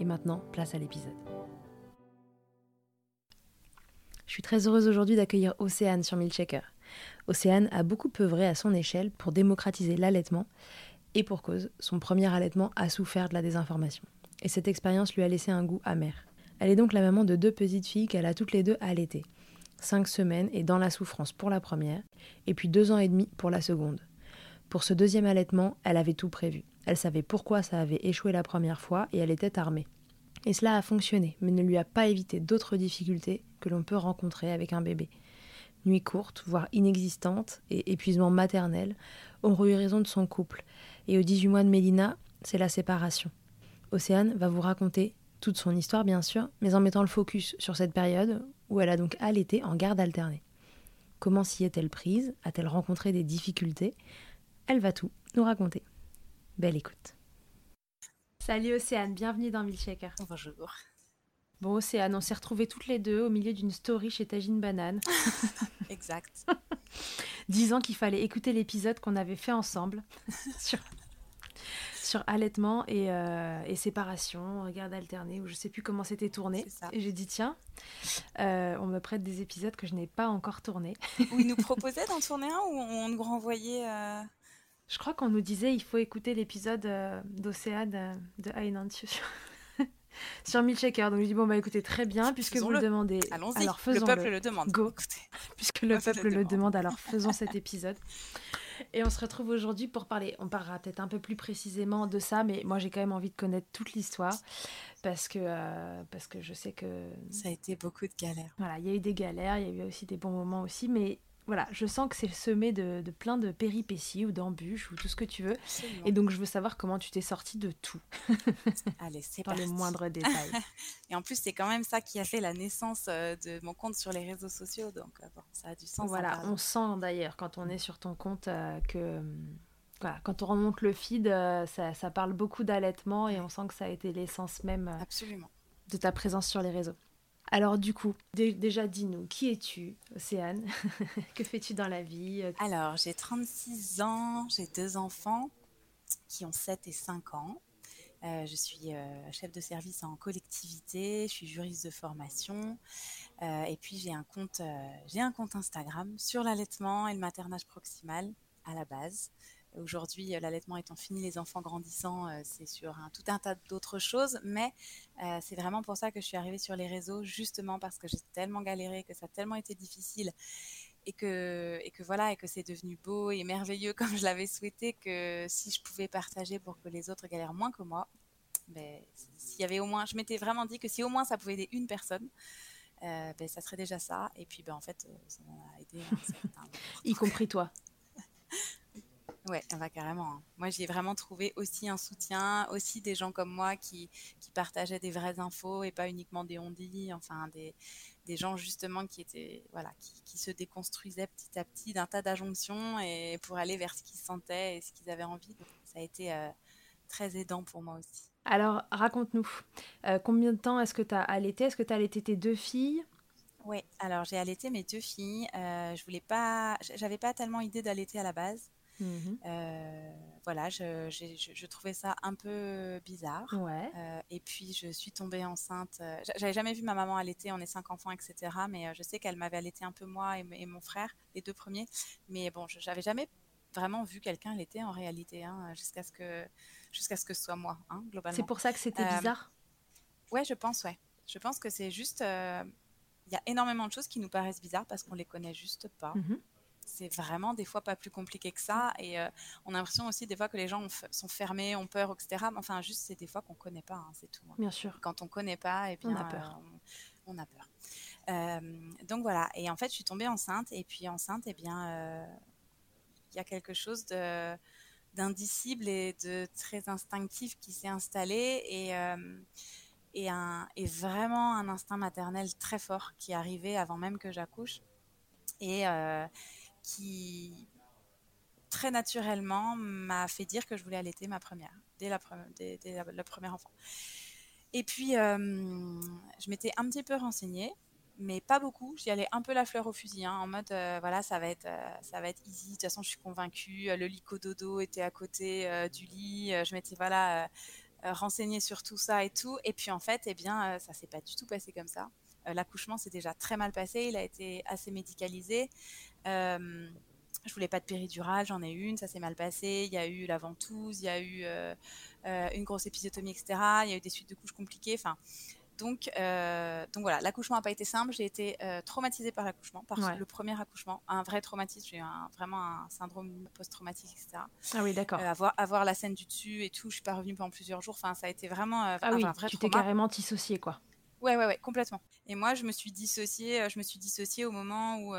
Et maintenant, place à l'épisode. Je suis très heureuse aujourd'hui d'accueillir Océane sur Milkshaker. Océane a beaucoup œuvré à son échelle pour démocratiser l'allaitement, et pour cause, son premier allaitement a souffert de la désinformation. Et cette expérience lui a laissé un goût amer. Elle est donc la maman de deux petites filles qu'elle a toutes les deux allaitées. Cinq semaines et dans la souffrance pour la première, et puis deux ans et demi pour la seconde. Pour ce deuxième allaitement, elle avait tout prévu. Elle savait pourquoi ça avait échoué la première fois et elle était armée. Et cela a fonctionné, mais ne lui a pas évité d'autres difficultés que l'on peut rencontrer avec un bébé. Nuit courte, voire inexistante, et épuisement maternel ont eu raison de son couple. Et aux 18 mois de Mélina, c'est la séparation. Océane va vous raconter toute son histoire, bien sûr, mais en mettant le focus sur cette période où elle a donc allaité en garde alternée. Comment s'y est-elle prise? A-t-elle rencontré des difficultés? Elle va tout nous raconter. Belle écoute. Salut Océane, bienvenue dans Milkshaker. Bonjour. Bon Océane, on s'est retrouvées toutes les deux au milieu d'une story chez Tagine Banane. exact. Disant qu'il fallait écouter l'épisode qu'on avait fait ensemble sur, sur allaitement et, euh, et, séparation, garde alternée, ou je sais plus comment c'était tourné. Et j'ai dit tiens, euh, on me prête des épisodes que je n'ai pas encore tournés. Où ils nous proposaient d'en tourner un ou on nous renvoyait euh, je crois qu'on nous disait il faut écouter l'épisode euh, d'Océane euh, de Ainan sur, Milkshaker. Donc je dis bon bah écoutez très bien puisque vous le demandez. Allons-y. Alors faisons le peuple le, demande. Go. puisque le peuple le, demande. alors faisons cet épisode. Et on se retrouve aujourd'hui pour parler. On parlera peut-être un peu plus précisément de ça, mais moi j'ai quand même envie de connaître toute l'histoire parce que euh, parce que je sais que ça a été beaucoup de galères. Voilà, il y a eu des galères, il y a eu aussi des bons moments aussi, mais voilà, je sens que c'est semé de, de, plein de péripéties ou d'embûches ou tout ce que tu veux. Et donc, je veux savoir comment tu t'es sortie de tout. Allez, c'est Dans les moindres détails. Et en plus, c'est quand même ça qui a fait la naissance euh, de mon compte sur les réseaux sociaux. Donc, euh, bon, ça a du sens. Voilà, on sent d'ailleurs quand on est sur ton compte euh, que. Voilà, quand on remonte le feed, ça, ça, parle beaucoup d'allaitement et on sent que ça a été l'essence même Absolument. de ta présence sur les réseaux. Alors du coup, déjà dis-nous, qui es-tu, Océane? Que fais-tu dans la vie? Alors, j'ai 36 ans, j'ai deux enfants qui ont 7 et 5 ans. Euh, je suis euh, chef de service en collectivité, je suis juriste de formation euh, et puis j'ai un compte, j'ai un compte Instagram sur l'allaitement et le maternage proximal à la base. Aujourd'hui, l'allaitement étant fini, les enfants grandissant, c'est sur un, tout un tas d'autres choses, mais c'est vraiment pour ça que je suis arrivée sur les réseaux, justement parce que j'ai tellement galéré, que ça a tellement été difficile et que, et que voilà, et que c'est devenu beau et merveilleux comme je l'avais souhaité, que si je pouvais partager pour que les autres galèrent moins que moi, ben, s'il y avait au moins, je m'étais vraiment dit que si au moins ça pouvait aider une personne, euh, ben, ça serait déjà ça. Et puis, ben, en fait, euh, ça m'a aidé. y compris toi. Ouais, va carrément. Hein. Moi, j'ai vraiment trouvé aussi un soutien, aussi des gens comme moi qui, qui partageaient des vraies infos et pas uniquement des on-dit, enfin des, des gens justement qui étaient voilà qui, qui se déconstruisaient petit à petit d'un tas d'injonctions et pour aller vers ce qu'ils sentaient et ce qu'ils avaient envie. ça a été euh, très aidant pour moi aussi. Alors raconte-nous, euh, combien de temps est-ce que tu as allaité? Est-ce que tu as allaité tes deux filles? Oui, alors j'ai allaité mes deux filles. Euh, je voulais pas, j'avais pas tellement idée d'allaiter à la base. Mhm. Euh, voilà, je, je, trouvais ça un peu bizarre. Ouais. Euh, et puis je suis tombée enceinte. Euh, j'avais jamais vu ma maman allaiter, on est cinq enfants, etc. Mais je sais qu'elle m'avait allaité un peu moi et, mon frère, les deux premiers. Mais bon, j'avais jamais vraiment vu quelqu'un allaiter en réalité, hein, jusqu'à ce que jusqu'à ce que ce soit moi, hein, globalement. C'est pour ça que c'était bizarre? Ouais, je pense, ouais. Je pense que c'est juste. Il y a énormément de choses qui nous paraissent bizarres parce qu'on les connaît juste pas. Mhm c'est vraiment des fois pas plus compliqué que ça. Et euh, on a l'impression aussi des fois que les gens sont fermés, ont peur, etc. Mais enfin, juste, c'est des fois qu'on connaît pas, hein, c'est tout. Hein. Bien sûr. Quand on connaît pas, et bien, on a peur. Euh, on, a peur. Euh, donc voilà. Et en fait, je suis tombée enceinte. Et puis enceinte, et eh bien, il y a quelque chose de d'indicible et de très instinctif qui s'est installé et et, un, et vraiment un instinct maternel très fort qui arrivé avant même que j'accouche. Et, qui très naturellement m'a fait dire que je voulais allaiter ma première, dès, la, dès, le premier enfant. Et puis, euh, je m'étais un petit peu renseignée, mais pas beaucoup. J'y allais un peu la fleur au fusil, hein, en mode, euh, voilà, ça va, être, euh, ça va être easy. De toute façon, je suis convaincue. Le lico dodo était à côté du lit. je m'étais, voilà, renseignée sur tout ça et tout. Et puis, en fait, eh bien, ça s'est pas du tout passé comme ça. L'accouchement s'est déjà très mal passé. Il a été assez médicalisé. Euh, je voulais pas de péridurale, j'en ai une, ça s'est mal passé. Il y a eu la ventouse, il y a eu euh, euh, une grosse épisiotomie, etc. Il y a eu des suites de couches compliquées. Enfin, donc, donc voilà, l'accouchement n'a pas été simple. J'ai été traumatisée par l'accouchement, par le premier accouchement, un vrai traumatisme. J'ai eu vraiment un syndrome post-traumatique, etc. Ah oui, d'accord. avoir, avoir la scène du dessus et tout, je suis pas revenue pendant plusieurs jours. Enfin, ça a été vraiment ah un, oui, vrai tu t'es carrément dissociée, quoi. Ouais, ouais, ouais, complètement. Et moi, je me suis dissociée, je me suis dissociée au moment où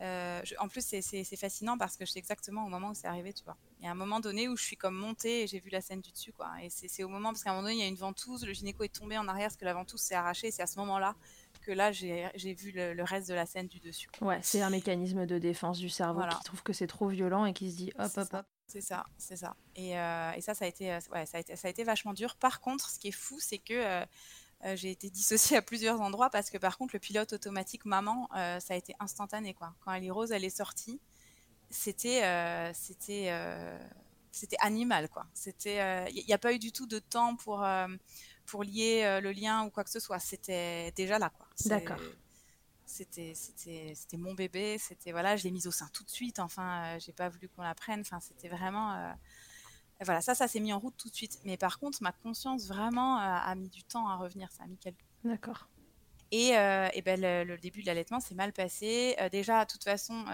euh, en plus, c'est fascinant parce que je sais exactement au moment où c'est arrivé, tu vois. Il y a un moment donné où je suis comme montée et j'ai vu la scène du dessus, quoi. Et c'est au moment, parce qu'à un moment donné, il y a une ventouse, le gynéco est tombé en arrière parce que la ventouse s'est arrachée. C'est à ce moment-là que là, j'ai vu le, reste de la scène du dessus. Ouais, c'est un mécanisme de défense du cerveau qui trouve que c'est trop violent et qui se dit hop, hop, hop. C'est ça, c'est ça. Et, euh, et, ça, ça a, été, euh, ouais, ça, a été, ça a été vachement dur. Par contre, ce qui est fou, c'est que euh, j'ai été dissociée à plusieurs endroits parce que par contre le pilote automatique maman, euh, ça a été instantané quoi. Quand elle est rose, elle est sortie, c'était euh, c'était c'était animal quoi. C'était il n'y a pas eu du tout de temps pour pour lier le lien ou quoi que ce soit. C'était déjà là quoi. D'accord. C'était c'était c'était mon bébé. C'était voilà, je l'ai mise au sein tout de suite. Enfin, j'ai pas voulu qu'on la prenne. Enfin, c'était vraiment voilà, ça, ça s'est mis en route tout de suite. Mais par contre, ma conscience vraiment euh, a, mis du temps à revenir. Ça a mis quelques. D'accord. Et, euh, et ben, le, début de l'allaitement s'est mal passé. Euh, déjà, de toute façon,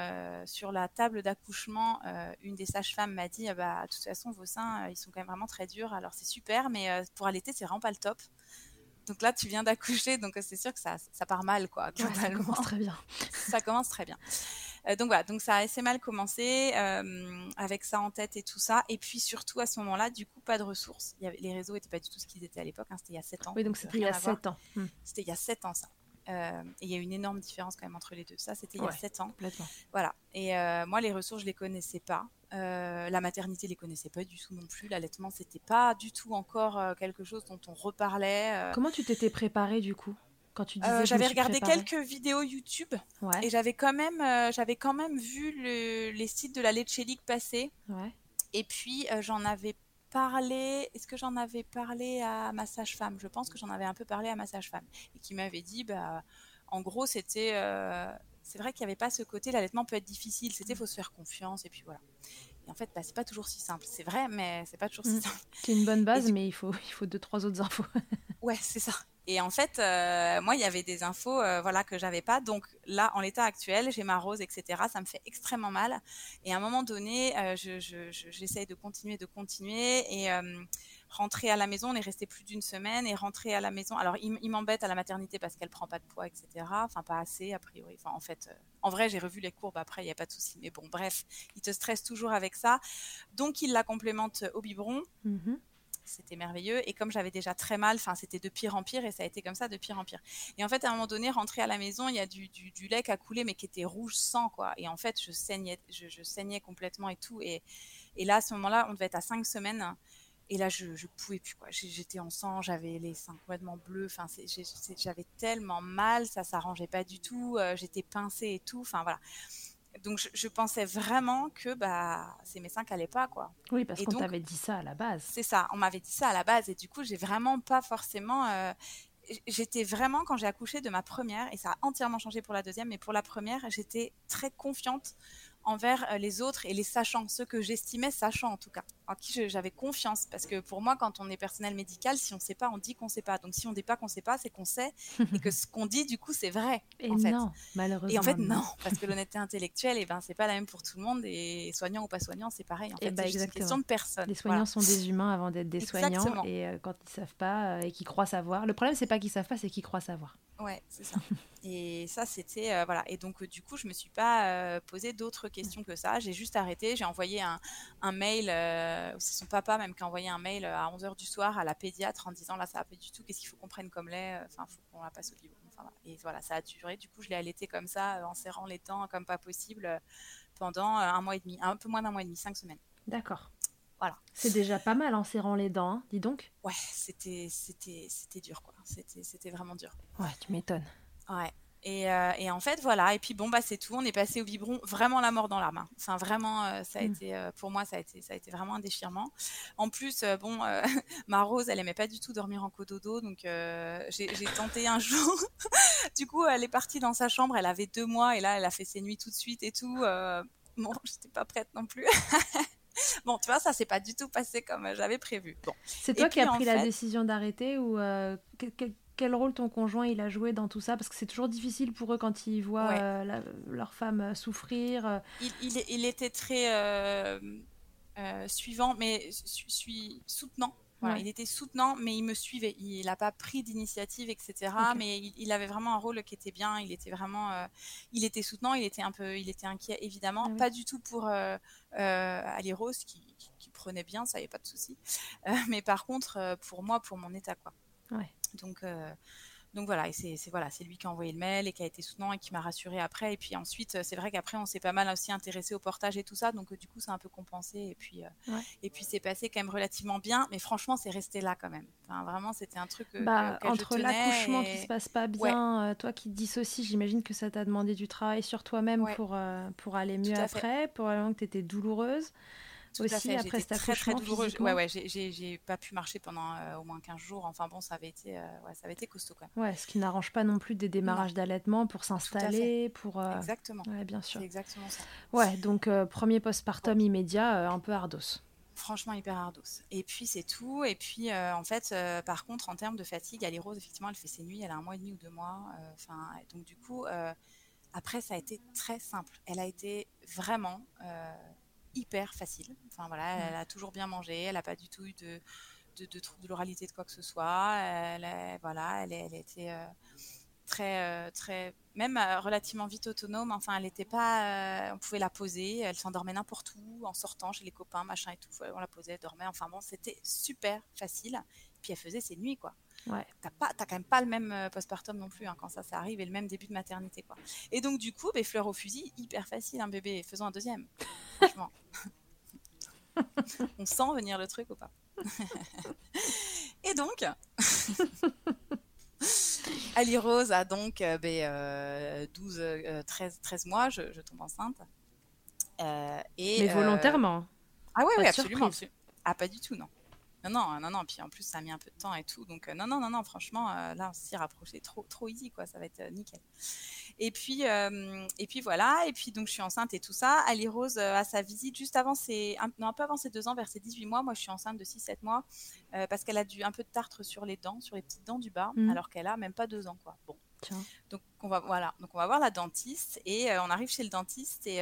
sur la table d'accouchement, une des sages-femmes m'a dit bah, de toute façon, vos seins, ils sont quand même vraiment très durs. Alors, c'est super, mais pour allaiter, c'est vraiment pas le top. Donc là, tu viens d'accoucher, donc c'est sûr que ça, ça part mal, quoi. ça commence très bien. ça commence très bien. Euh, donc voilà, donc ça a assez mal commencé euh, avec ça en tête et tout ça. Et puis surtout à ce moment-là, du coup, pas de ressources. Il y avait, les réseaux n'étaient pas du tout ce qu'ils étaient à l'époque. Hein, c'était il y a 7 ans. Oui, donc c'était il y a 7 ans. Hmm. C'était il y a 7 ans ça. Euh, et il y a une énorme différence quand même entre les deux. Ça, c'était il y a 7 ans. Complètement. Voilà. Et moi, les ressources, je les connaissais pas. la maternité, je les connaissais pas du tout non plus. L'allaitement, c'était pas du tout encore quelque chose dont on reparlait. Comment tu t'étais préparée du coup? Quand tu disais J'avais regardé quelques vidéos YouTube et j'avais quand même, j'avais quand même vu les sites de la Leche League passer. Ouais. Et puis j'en avais parlé, est-ce que j'en avais parlé à ma sage-femme? Je pense que j'en avais un peu parlé à ma sage-femme et qui m'avait dit, bah, en gros, c'était, c'est vrai qu'il n'y avait pas ce côté, l'allaitement peut être difficile, c'était faut se faire confiance et puis voilà. Et en fait, bah, c'est pas toujours si simple. C'est vrai, mais c'est pas toujours si mm. simple. C'est une bonne base, mais il faut, il faut deux, trois autres infos. ouais, c'est ça. Et en fait, euh, moi, il y avait des infos euh, voilà, que j'avais pas. Donc là, en l'état actuel, j'ai ma rose, etc. Ça me fait extrêmement mal. Et à un moment donné, euh, j'essaye de continuer, de continuer. Et rentrer à la maison, on est resté plus d'une semaine. Et rentrer à la maison, alors il, m'embête à la maternité parce qu'elle prend pas de poids, etc. Enfin, pas assez, a priori. En fait, en vrai, j'ai revu les courbes après, il n'y a pas de souci. Mais bon, bref, il te stresse toujours avec ça. Donc, il la complémente au biberon. Mm-hmm c'était merveilleux. Et comme j'avais déjà très mal, enfin, c'était de pire en pire et ça a été comme ça de pire en pire. Et en fait, à un moment donné, rentrer à la maison, il y a du, du, lait qui a coulé, mais qui était rouge sang, quoi. Et en fait, je saignais, je, saignais complètement et tout. Et, et là, à ce moment-là, on devait être à cinq semaines. Et là, je, je pouvais plus, quoi. J'étais en sang, j'avais les seins complètement bleus. Enfin, j'avais tellement mal, ça s'arrangeait pas du tout. Euh, j'étais pincée et tout. Enfin, voilà donc je, pensais vraiment que bah seins qui n'allaient pas quoi. Oui parce qu'on t'avait dit ça à la base. C'est ça, on m'avait dit ça à la base et du coup j'ai vraiment pas forcément. Euh, j'étais vraiment quand j'ai accouché de ma première et ça a entièrement changé pour la deuxième, mais pour la première j'étais très confiante envers euh, les autres et les sachants, ceux que j'estimais sachants en tout cas, en qui j'avais confiance. Parce que pour moi, quand on est personnel médical, si on ne sait pas, on dit qu'on ne sait pas. Donc si on ne dit pas qu'on ne sait pas, c'est qu'on sait et que ce qu'on dit, du coup, c'est vrai. Et en non, malheureusement. Et en fait, non, parce que l'honnêteté intellectuelle, et eh ben, c'est pas la même pour tout le monde. Et soignant ou pas soignant, c'est pareil. En eh fait, ben, c'est une question de personne. Les soignants sont des humains avant d'être des soignants. Et euh, quand ils savent pas euh, et qu'ils croient savoir, le problème, c'est pas qu'ils savent pas, c'est qu'ils croient savoir. Ouais, c'est ça. et ça, c'était euh, voilà. Et donc, du coup, je me suis pas posé d'autres questions que ça. J'ai juste arrêté. J'ai envoyé un, un mail. Euh, c'est son papa même qui a envoyé un mail à 11h du soir à la pédiatre en disant là, ça va pas du tout. Qu'est-ce qu'il faut qu'on prenne comme lait? Enfin, faut qu'on la passe au biberon. Enfin, Et voilà, ça a duré. Du coup, je l'ai allaité comme ça, en serrant les dents comme pas possible, pendant un mois et demi, un peu moins d'un mois et demi, cinq semaines. D'accord. Voilà. C'est déjà pas mal en serrant les dents, hein, dis donc. Ouais, c'était c'était c'était dur quoi. C'était c'était vraiment dur. Ouais, tu m'étonnes. Ouais. Et, euh, et, en fait, voilà. Et puis bon, bah c'est tout. On est passé au biberon, vraiment la mort dans la main. Enfin, vraiment, euh, ça a mm. été euh, pour moi, ça a été ça a été vraiment un déchirement. En plus, bon, ma Rose, elle aimait pas du tout dormir en cododo, donc j'ai tenté un jour. du coup, elle est partie dans sa chambre. Elle avait deux mois et là, elle a fait ses nuits tout de suite et tout. bon, j'étais pas prête non plus. bon, tu vois, ça s'est pas du tout passé comme j'avais prévu. Bon. C'est toi qui as pris la décision d'arrêter ou euh, quel, rôle ton conjoint il a joué dans tout ça? Parce que c'est toujours difficile pour eux quand ils voient euh, leur femme euh, souffrir. Il, il, était très suivant, mais suis soutenant il était soutenant, mais il me suivait. Il n'a pas pris d'initiative, etc. Mais il, avait vraiment un rôle qui était bien. Il était vraiment, euh, il était soutenant. Il était un peu, il était inquiet évidemment, ah pas du tout pour euh, euh Rose qui, qui, prenait bien, ça est pas de souci. Euh, mais par contre, pour moi, pour mon état, quoi. Ouais. Donc donc voilà, et c'est voilà, c'est lui qui a envoyé le mail et qui a été soutenant et qui m'a rassuré après. Et puis ensuite, c'est vrai qu'après, on s'est pas mal aussi intéressé au portage et tout ça, donc du coup, c'est un peu compensé. Et puis euh, et puis c'est passé quand même relativement bien, mais franchement, c'est resté là quand même. Enfin, vraiment, c'était un truc euh, bah, entre l'accouchement qui se passe pas bien, euh, toi qui te dissocies, j'imagine que ça t'a demandé du travail sur toi-même pour pour aller mieux après, pour que tu étais douloureuse. Tout aussi après cet très très douloureux. Ouais, ouais, j'ai pas pu marcher pendant euh, au moins 15 jours. Enfin bon, ça avait été, euh, ouais, ça avait été costaud quand même. Ouais, ce qui n'arrange pas non plus des démarrages d'allaitement pour s'installer, pour. Euh, exactement. Ouais, bien sûr. Exactement ça. Ouais, donc premier postpartum immédiat, un peu ardos. Franchement, hyper ardos. Et puis c'est tout. Et puis en fait, par contre, en termes de fatigue, Ali Rose, effectivement, elle fait ses nuits. Elle a un mois et demi ou deux mois. Enfin, donc du coup. Après, ça a été très simple. Elle a été vraiment hyper facile. Enfin voilà, elle, a toujours bien mangé, elle n'a pas du tout eu de, de, de trouble de l'oralité de quoi que ce soit. Elle, voilà, elle, elle était euh, très, euh, très, même euh, relativement vite autonome. Enfin, elle n'était pas, on pouvait la poser, elle s'endormait n'importe où, en sortant chez les copains, machin et tout. On la posait, elle dormait. Enfin bon, c'était super facile. Puis elle faisait ses nuits, quoi. Ouais. T'as pas, quand même pas le même euh, postpartum non plus hein, quand ça, ça arrive et le même début de maternité quoi. Et donc du coup, ben, fleur au fusil, hyper facile un bébé. Faisons un deuxième. Franchement, on sent venir le truc ou pas Et donc, Ali Rose a donc 12, ben, 13, 13 mois, je, je tombe enceinte. et, Mais volontairement Ah ouais, ouais absolument. Ah, pas du tout, non. Non, non, non, non. Puis en plus, ça a mis un peu de temps et tout. Donc, non, non, non, non. Franchement, là, on s'y rapprochait trop, trop easy, quoi. Ça va être nickel. Et puis, et puis voilà. Et puis, donc, je suis enceinte et tout ça. Ali Rose a sa visite juste avant ses, un, non, un peu avant ses deux ans, vers ses 18 mois. Moi, je suis enceinte de 6-7 mois parce qu'elle a du, un peu de tartre sur les dents, sur les petites dents du bas, mmh. alors qu'elle a même pas deux ans, quoi. Bon. Donc on va voilà, donc on va voir la dentiste et on arrive chez le dentiste et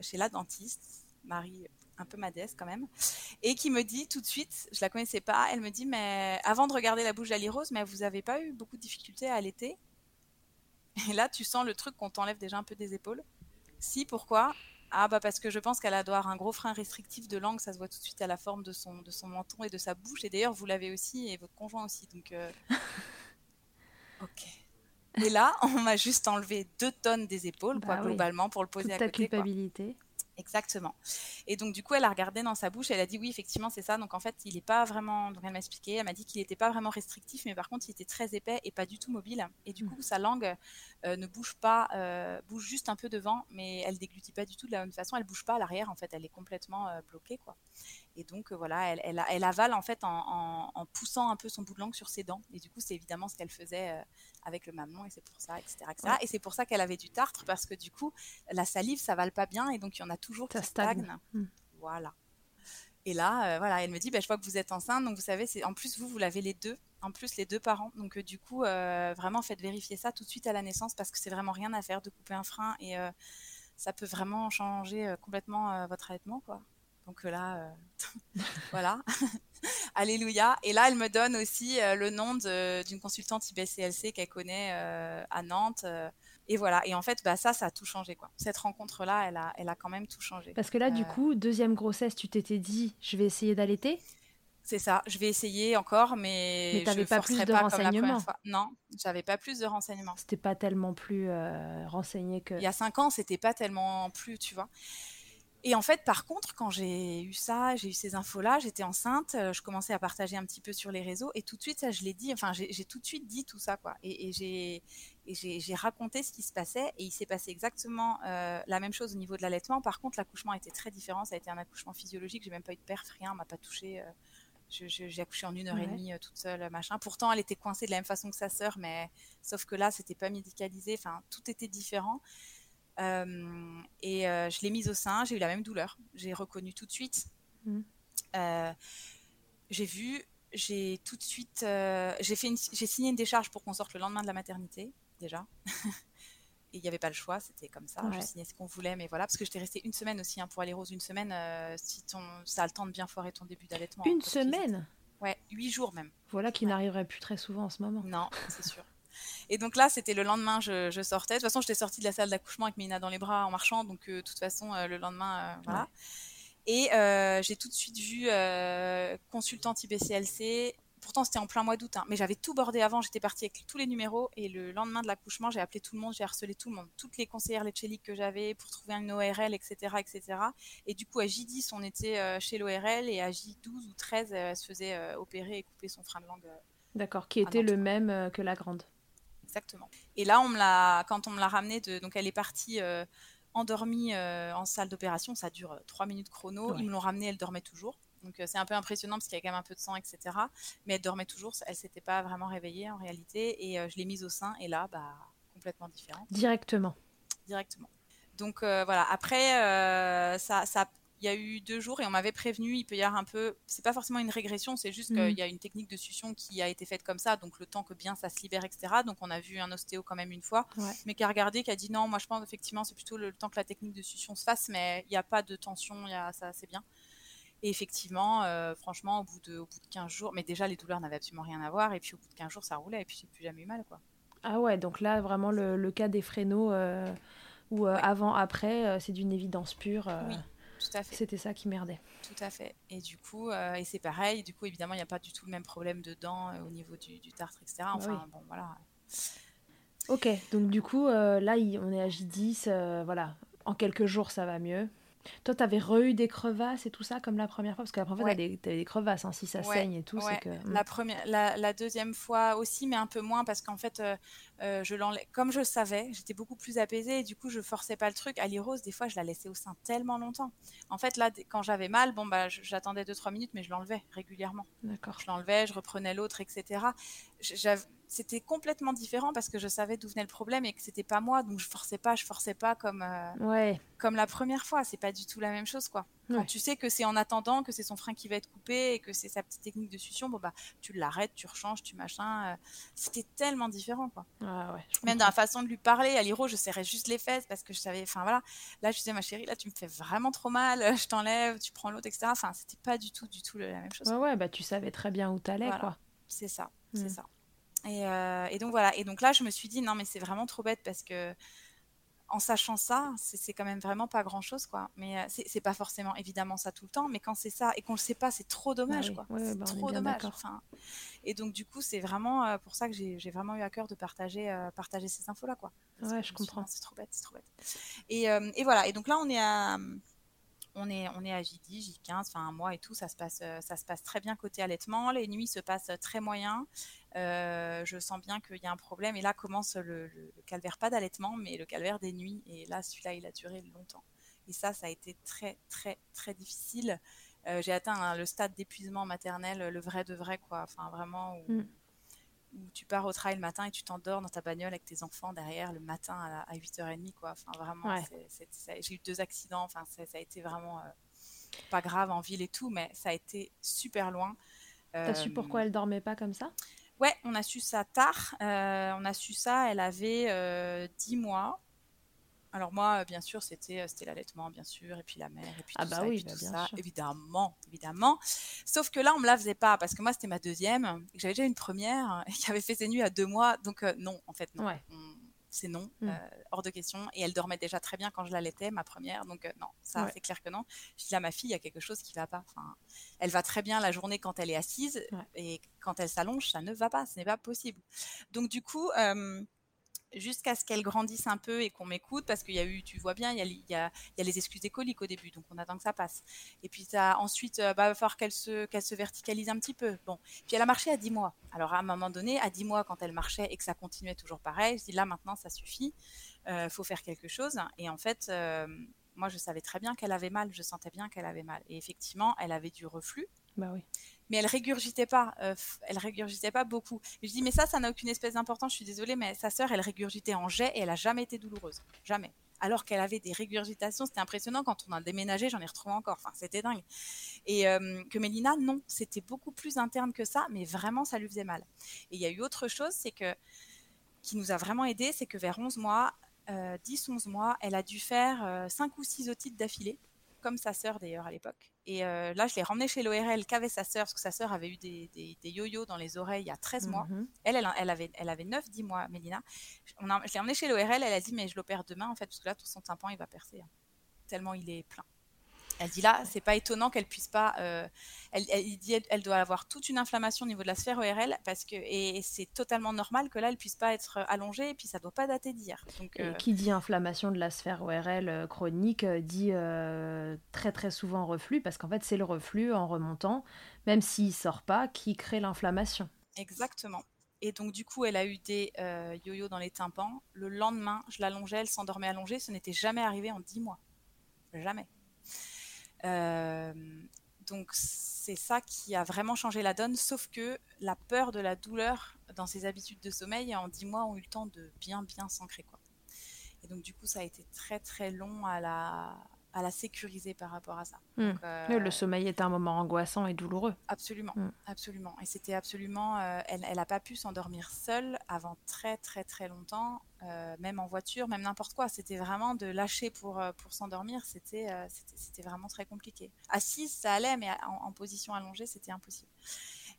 chez la dentiste, Marie un peu madesse quand même, et qui me dit tout de suite, je la connaissais pas, elle me dit mais avant de regarder la bouche d'Ali Rose, mais vous avez pas eu beaucoup de difficultés à allaiter? Et là, tu sens le truc qu'on t'enlève déjà un peu des épaules. Si, pourquoi? Ah bah parce que je pense qu'elle a avoir un gros frein restrictif de langue, ça se voit tout de suite à la forme de son de son menton et de sa bouche. Et d'ailleurs, vous l'avez aussi et votre conjoint aussi, donc. Euh, ok. Et là, on m'a juste enlevé deux tonnes des épaules, quoi, bah globalement, pour le poser à côté. Ta culpabilité. Exactement. Et donc, du coup, elle a regardé dans sa bouche, elle a dit oui, effectivement, c'est ça. Donc, en fait, il n'est pas vraiment. Donc, elle m'a expliqué, elle m'a dit qu'il n'était pas vraiment restrictif, mais par contre, il était très épais et pas du tout mobile. Et du mmh. coup, sa langue euh, ne bouge pas, euh, bouge juste un peu devant, mais elle déglutit pas du tout de la même façon. Elle bouge pas à l'arrière, en fait, elle est complètement euh, bloquée, quoi. Et donc, voilà, elle, elle, avale, en fait, en, en, poussant un peu son bout de langue sur ses dents. Et du coup, c'est évidemment ce qu'elle faisait avec le mamelon et c'est pour ça, etc. Et c'est pour ça qu'elle avait du tartre parce que du coup, la salive, ça vale pas bien et donc il y en a toujours ça qui stagne. Hmm. Voilà. Et là, euh, voilà, elle me dit, bah, je vois que vous êtes enceinte, donc vous savez, c'est en plus vous, vous l'avez les deux, en plus les deux parents. Donc euh, du coup, euh, vraiment, faites vérifier ça tout de suite à la naissance parce que c'est vraiment rien à faire de couper un frein et ça peut vraiment changer complètement votre allaitement, quoi. Donc là, voilà. Alléluia. Et là, elle me donne aussi euh, le nom d'une consultante IBCLC qu'elle connaît euh, à Nantes. Euh, et voilà. Et en fait, bah, ça, ça a tout changé. Quoi. Cette rencontre-là, elle a, elle a quand même tout changé. Parce que là, du coup, deuxième grossesse, tu t'étais dit, je vais essayer d'allaiter? C'est ça, je vais essayer encore, mais, mais t'avais pas plus de renseignements. Non, j'avais pas plus de renseignements. C'était pas tellement plus renseigné que. Il y a cinq ans, c'était pas tellement plus, tu vois. Et en fait, par contre, quand j'ai eu ça, j'ai eu ces infos-là, j'étais enceinte, euh, je commençais à partager un petit peu sur les réseaux, et tout de suite, ça, je l'ai dit, enfin, j'ai tout de suite dit tout ça, quoi. Et, et j'ai raconté ce qui se passait, et il s'est passé exactement euh, la même chose au niveau de l'allaitement. Par contre, l'accouchement était très différent, ça a été un accouchement physiologique, j'ai même pas eu de perf, rien, m'a pas touché. Euh, j'ai accouché en une heure et demie toute seule, machin. Pourtant, elle était coincée de la même façon que sa sœur, mais sauf que là, c'était pas médicalisé. Enfin, tout était différent. Euh, et euh, je l'ai mise au sein, j'ai eu la même douleur. J'ai reconnu tout de suite. Mmh. Euh, j'ai vu, j'ai tout de suite, j'ai signé une décharge pour qu'on sorte le lendemain de la maternité déjà. et il n'y avait pas le choix, c'était comme ça. Je signais ce qu'on voulait, mais voilà, parce que j'étais restée une semaine aussi hein, pour aller rose, une semaine. si ton, ça a le temps de bien foirer ton début d'allaitement. Une semaine? Ouais, huit jours même. Voilà qui n'arriverait plus très souvent en ce moment. Non, c'est sûr. Et donc là, c'était le lendemain, je, sortais. De toute façon, j'étais sortie de la salle d'accouchement avec Mina dans les bras en marchant. Donc, euh, de toute façon, euh, le lendemain, euh, voilà. Et j'ai tout de suite vu consultante IBCLC. Pourtant, c'était en plein mois d'août, hein, mais j'avais tout bordé avant. J'étais partie avec tous les numéros. Et le lendemain de l'accouchement, j'ai appelé tout le monde, j'ai harcelé tout le monde, toutes les conseillères léchéliques que j'avais pour trouver une ORL, etc., etc. Et du coup, à J10, on était chez l'ORL et à J12 ou 13, elle se faisait opérer et couper son frein de langue. D'accord, qui était le même que la grande? Exactement. Et là, on me l'a, quand on me l'a ramenée, de, donc elle est partie euh, endormie euh, en salle d'opération, ça dure 3 euh, minutes chrono. Ils me l'ont ramenée, elle dormait toujours. Donc c'est un peu impressionnant parce qu'il y a quand même un peu de sang, etc. Mais elle dormait toujours, elle s'était pas vraiment réveillée en réalité. Et je l'ai mise au sein et là, bah, complètement différente. Directement. Directement. Donc voilà, après, ça, ça, il y a eu deux jours et on m'avait prévenu, il peut y avoir un peu, c'est pas forcément une régression, c'est juste qu'il mm. y a une technique de succion qui a été faite comme ça, donc le temps que bien ça se libère, etc. Donc on a vu un ostéo quand même une fois, mais qui a regardé, qui a dit non, moi je pense effectivement c'est plutôt le, temps que la technique de succion se fasse, mais il n'y a pas de tension, y a, ça c'est bien. Et effectivement, euh, franchement, au bout, de, au bout de 15 jours, mais déjà les douleurs n'avaient absolument rien à voir, et puis au bout de 15 jours ça roulait, et puis j'ai plus jamais eu mal quoi. Ah ouais, donc là vraiment le, cas des fréneaux, euh, ou euh, avant, après, c'est d'une évidence pure. Oui tout à fait. C'était ça qui merdait. Tout à fait. Et du coup, euh, et c'est pareil, du coup, évidemment, il n'y a pas du tout le même problème de dents euh, au niveau du, tartre, etc. Enfin, bon, voilà. Ok, donc du coup, euh, là, on est à J10, voilà. En quelques jours, ça va mieux. Toi, tu avais re-eu des crevasses et tout ça comme la première fois? Parce que la première fois, tu avais, des crevasses. Hein, si ça saigne et tout, c'est que. Hmm. La, première, la, deuxième fois aussi, mais un peu moins parce qu'en fait, euh, euh, je comme je savais, j'étais beaucoup plus apaisée et du coup, je forçais pas le truc. Ali Rose, des fois, je la laissais au sein tellement longtemps. En fait, là, quand j'avais mal, bon, bah, j'attendais 2-3 minutes, mais je l'enlevais régulièrement. D'accord. Je l'enlevais, je reprenais l'autre, etc. J'avais c'était complètement différent parce que je savais d'où venait le problème et que c'était pas moi, donc je forçais pas, je forçais pas comme euh, ouais. comme la première fois. C'est pas du tout la même chose, quoi. Quand tu sais que c'est en attendant, que c'est son frein qui va être coupé et que c'est sa petite technique de succion, bon bah tu l'arrêtes, tu rechanges, tu machin. Euh, c'était tellement différent, quoi. Ah ouais, Même dans la façon de lui parler, à l'iro, je serrais juste les fesses parce que je savais, enfin voilà. Là, je disais ma chérie, là tu me fais vraiment trop mal, je t'enlève, tu prends l'autre, etc. Enfin, c'était pas du tout, du tout la même chose. Ouais, ouais, bah tu savais très bien où t'allais, quoi. C'est ça, c'est mm. ça. Euh, et, donc voilà. Et donc là, je me suis dit non, mais c'est vraiment trop bête parce que en sachant ça, c'est quand même vraiment pas grand chose, quoi. Mais euh, c'est pas forcément évidemment ça tout le temps, mais quand c'est ça et qu'on le sait pas, c'est trop dommage, bah quoi. c'est bah, trop dommage. Enfin, et donc du coup, c'est vraiment euh, pour ça que j'ai vraiment eu à cœur de partager, partager ces infos-là, quoi. ouais, je comprends. C'est trop bête, c'est trop bête. Et, et, voilà. Et donc là, on est à on est, on est à J10, J15, enfin un mois et tout, ça se passe, ça se passe très bien côté allaitement. Les nuits se passent très moyen. Euh, je sens bien qu'il y a un problème. Et là commence le, calvaire, pas d'allaitement, mais le calvaire des nuits. Et là, celui-là, il a duré longtemps. Et ça, ça a été très, très, très difficile. Euh, j'ai atteint hein, le stade d'épuisement maternel, le vrai de vrai, quoi. Enfin, vraiment, mm. Où, tu pars au travail le matin et tu t'endors dans ta bagnole avec tes enfants derrière le matin à, 8h30, quoi. Enfin, vraiment, j'ai eu deux accidents. Enfin, ça, a été vraiment euh, pas grave en ville et tout, mais ça a été super loin. T'as su pourquoi elle dormait pas comme ça? Ouais, on a su ça tard. Euh, on a su ça, elle avait euh, 10 mois. Alors moi, bien sûr, c'était euh, c'était l'allaitement, bien sûr, et puis la mère, et puis ah tout bah ça, oui, et puis bah tout bien ça, sûr. évidemment, évidemment. Sauf que là, on me la faisait pas parce que moi, c'était ma deuxième, j'avais déjà une première qui avait fait ses nuits à deux mois, donc euh, non, en fait, non. Ouais c'est non, mm. euh, hors de question. Et elle dormait déjà très bien quand je l'allaitais, ma première. Donc euh, non, ça c'est clair que non. Je dis à ma fille, il y a quelque chose qui va pas. Enfin, elle va très bien la journée quand elle est assise et quand elle s'allonge, ça ne va pas. Ce n'est pas possible. Donc du coup, euh, jusqu'à ce qu'elle grandisse un peu et qu'on m'écoute, parce qu'il y a eu, tu vois bien, il y a, il y a, il les excuses écoliques au début, donc on attend que ça passe. Et puis ça, ensuite, euh, bah, il va falloir qu'elle se, qu'elle se verticalise un petit peu. Bon, puis elle a marché à 10 mois. Alors à un moment donné, à 10 mois, quand elle marchait et que ça continuait toujours pareil, je dis là maintenant ça suffit, euh, faut faire quelque chose. Et en fait, euh, moi je savais très bien qu'elle avait mal, je sentais bien qu'elle avait mal. Et effectivement, elle avait du reflux. Bah oui mais elle régurgitait pas, euh, elle régurgitait pas beaucoup. je dis mais ça, ça n'a aucune espèce d'importance. Je suis désolée, mais sa sœur, elle régurgitait en jet et elle a jamais été douloureuse, jamais. Alors qu'elle avait des régurgitations, c'était impressionnant quand on a déménagé, j'en ai retrouvé encore. Enfin, c'était dingue. Et euh, que Mélina, non, c'était beaucoup plus interne que ça, mais vraiment, ça lui faisait mal. Et il y a eu autre chose, c'est que qui nous a vraiment aidé, c'est que vers 11 mois, 10-11 euh, mois, elle a dû faire 5 ou 6 otites d'affilée comme sa sœur d'ailleurs à l'époque. Et euh, là, je l'ai ramenée chez l'ORL qu'avait sa sœur, parce que sa sœur avait eu des, des, yo-yo dans les oreilles il y a 13 mois. Mhm. Elle, elle, avait, elle avait 9-10 mois, Mélina. On je l'ai emmenée chez l'ORL, elle a dit, mais je l'opère demain, en fait, parce que là, tout son tympan, il va percer. Hein. tellement il est plein. Elle dit là, c'est pas étonnant qu'elle puisse pas. Euh, elle, dit elle, doit avoir toute une inflammation au niveau de la sphère ORL parce que et c'est totalement normal que là elle puisse pas être allongée et puis ça doit pas dater d'hier. Donc euh, qui dit inflammation de la sphère ORL euh, chronique dit très très souvent reflux parce qu'en fait c'est le reflux en remontant, même s'il sort pas, qui crée l'inflammation. Exactement. Et donc, du coup, elle a eu des yo-yo dans les tympans. Le lendemain, je l'allongeais, elle s'endormait allongée. Ce n'était jamais arrivé en dix mois. Jamais. Euh, donc c'est ça qui a vraiment changé la donne, sauf que la peur de la douleur dans ses habitudes de sommeil en 10 mois ont eu le temps de bien bien s'ancrer quoi. Et donc du coup ça a été très très long à la, à la sécuriser par rapport à ça. Hmm. Euh, le sommeil est un moment angoissant et douloureux. Absolument, hmm. absolument. Et c'était absolument, euh, elle n'a pas pu s'endormir seule avant très très très longtemps, euh, même en voiture, même n'importe quoi. C'était vraiment de lâcher pour pour s'endormir, c'était c'était vraiment très compliqué. Assise, ça allait, mais en position allongée, c'était impossible.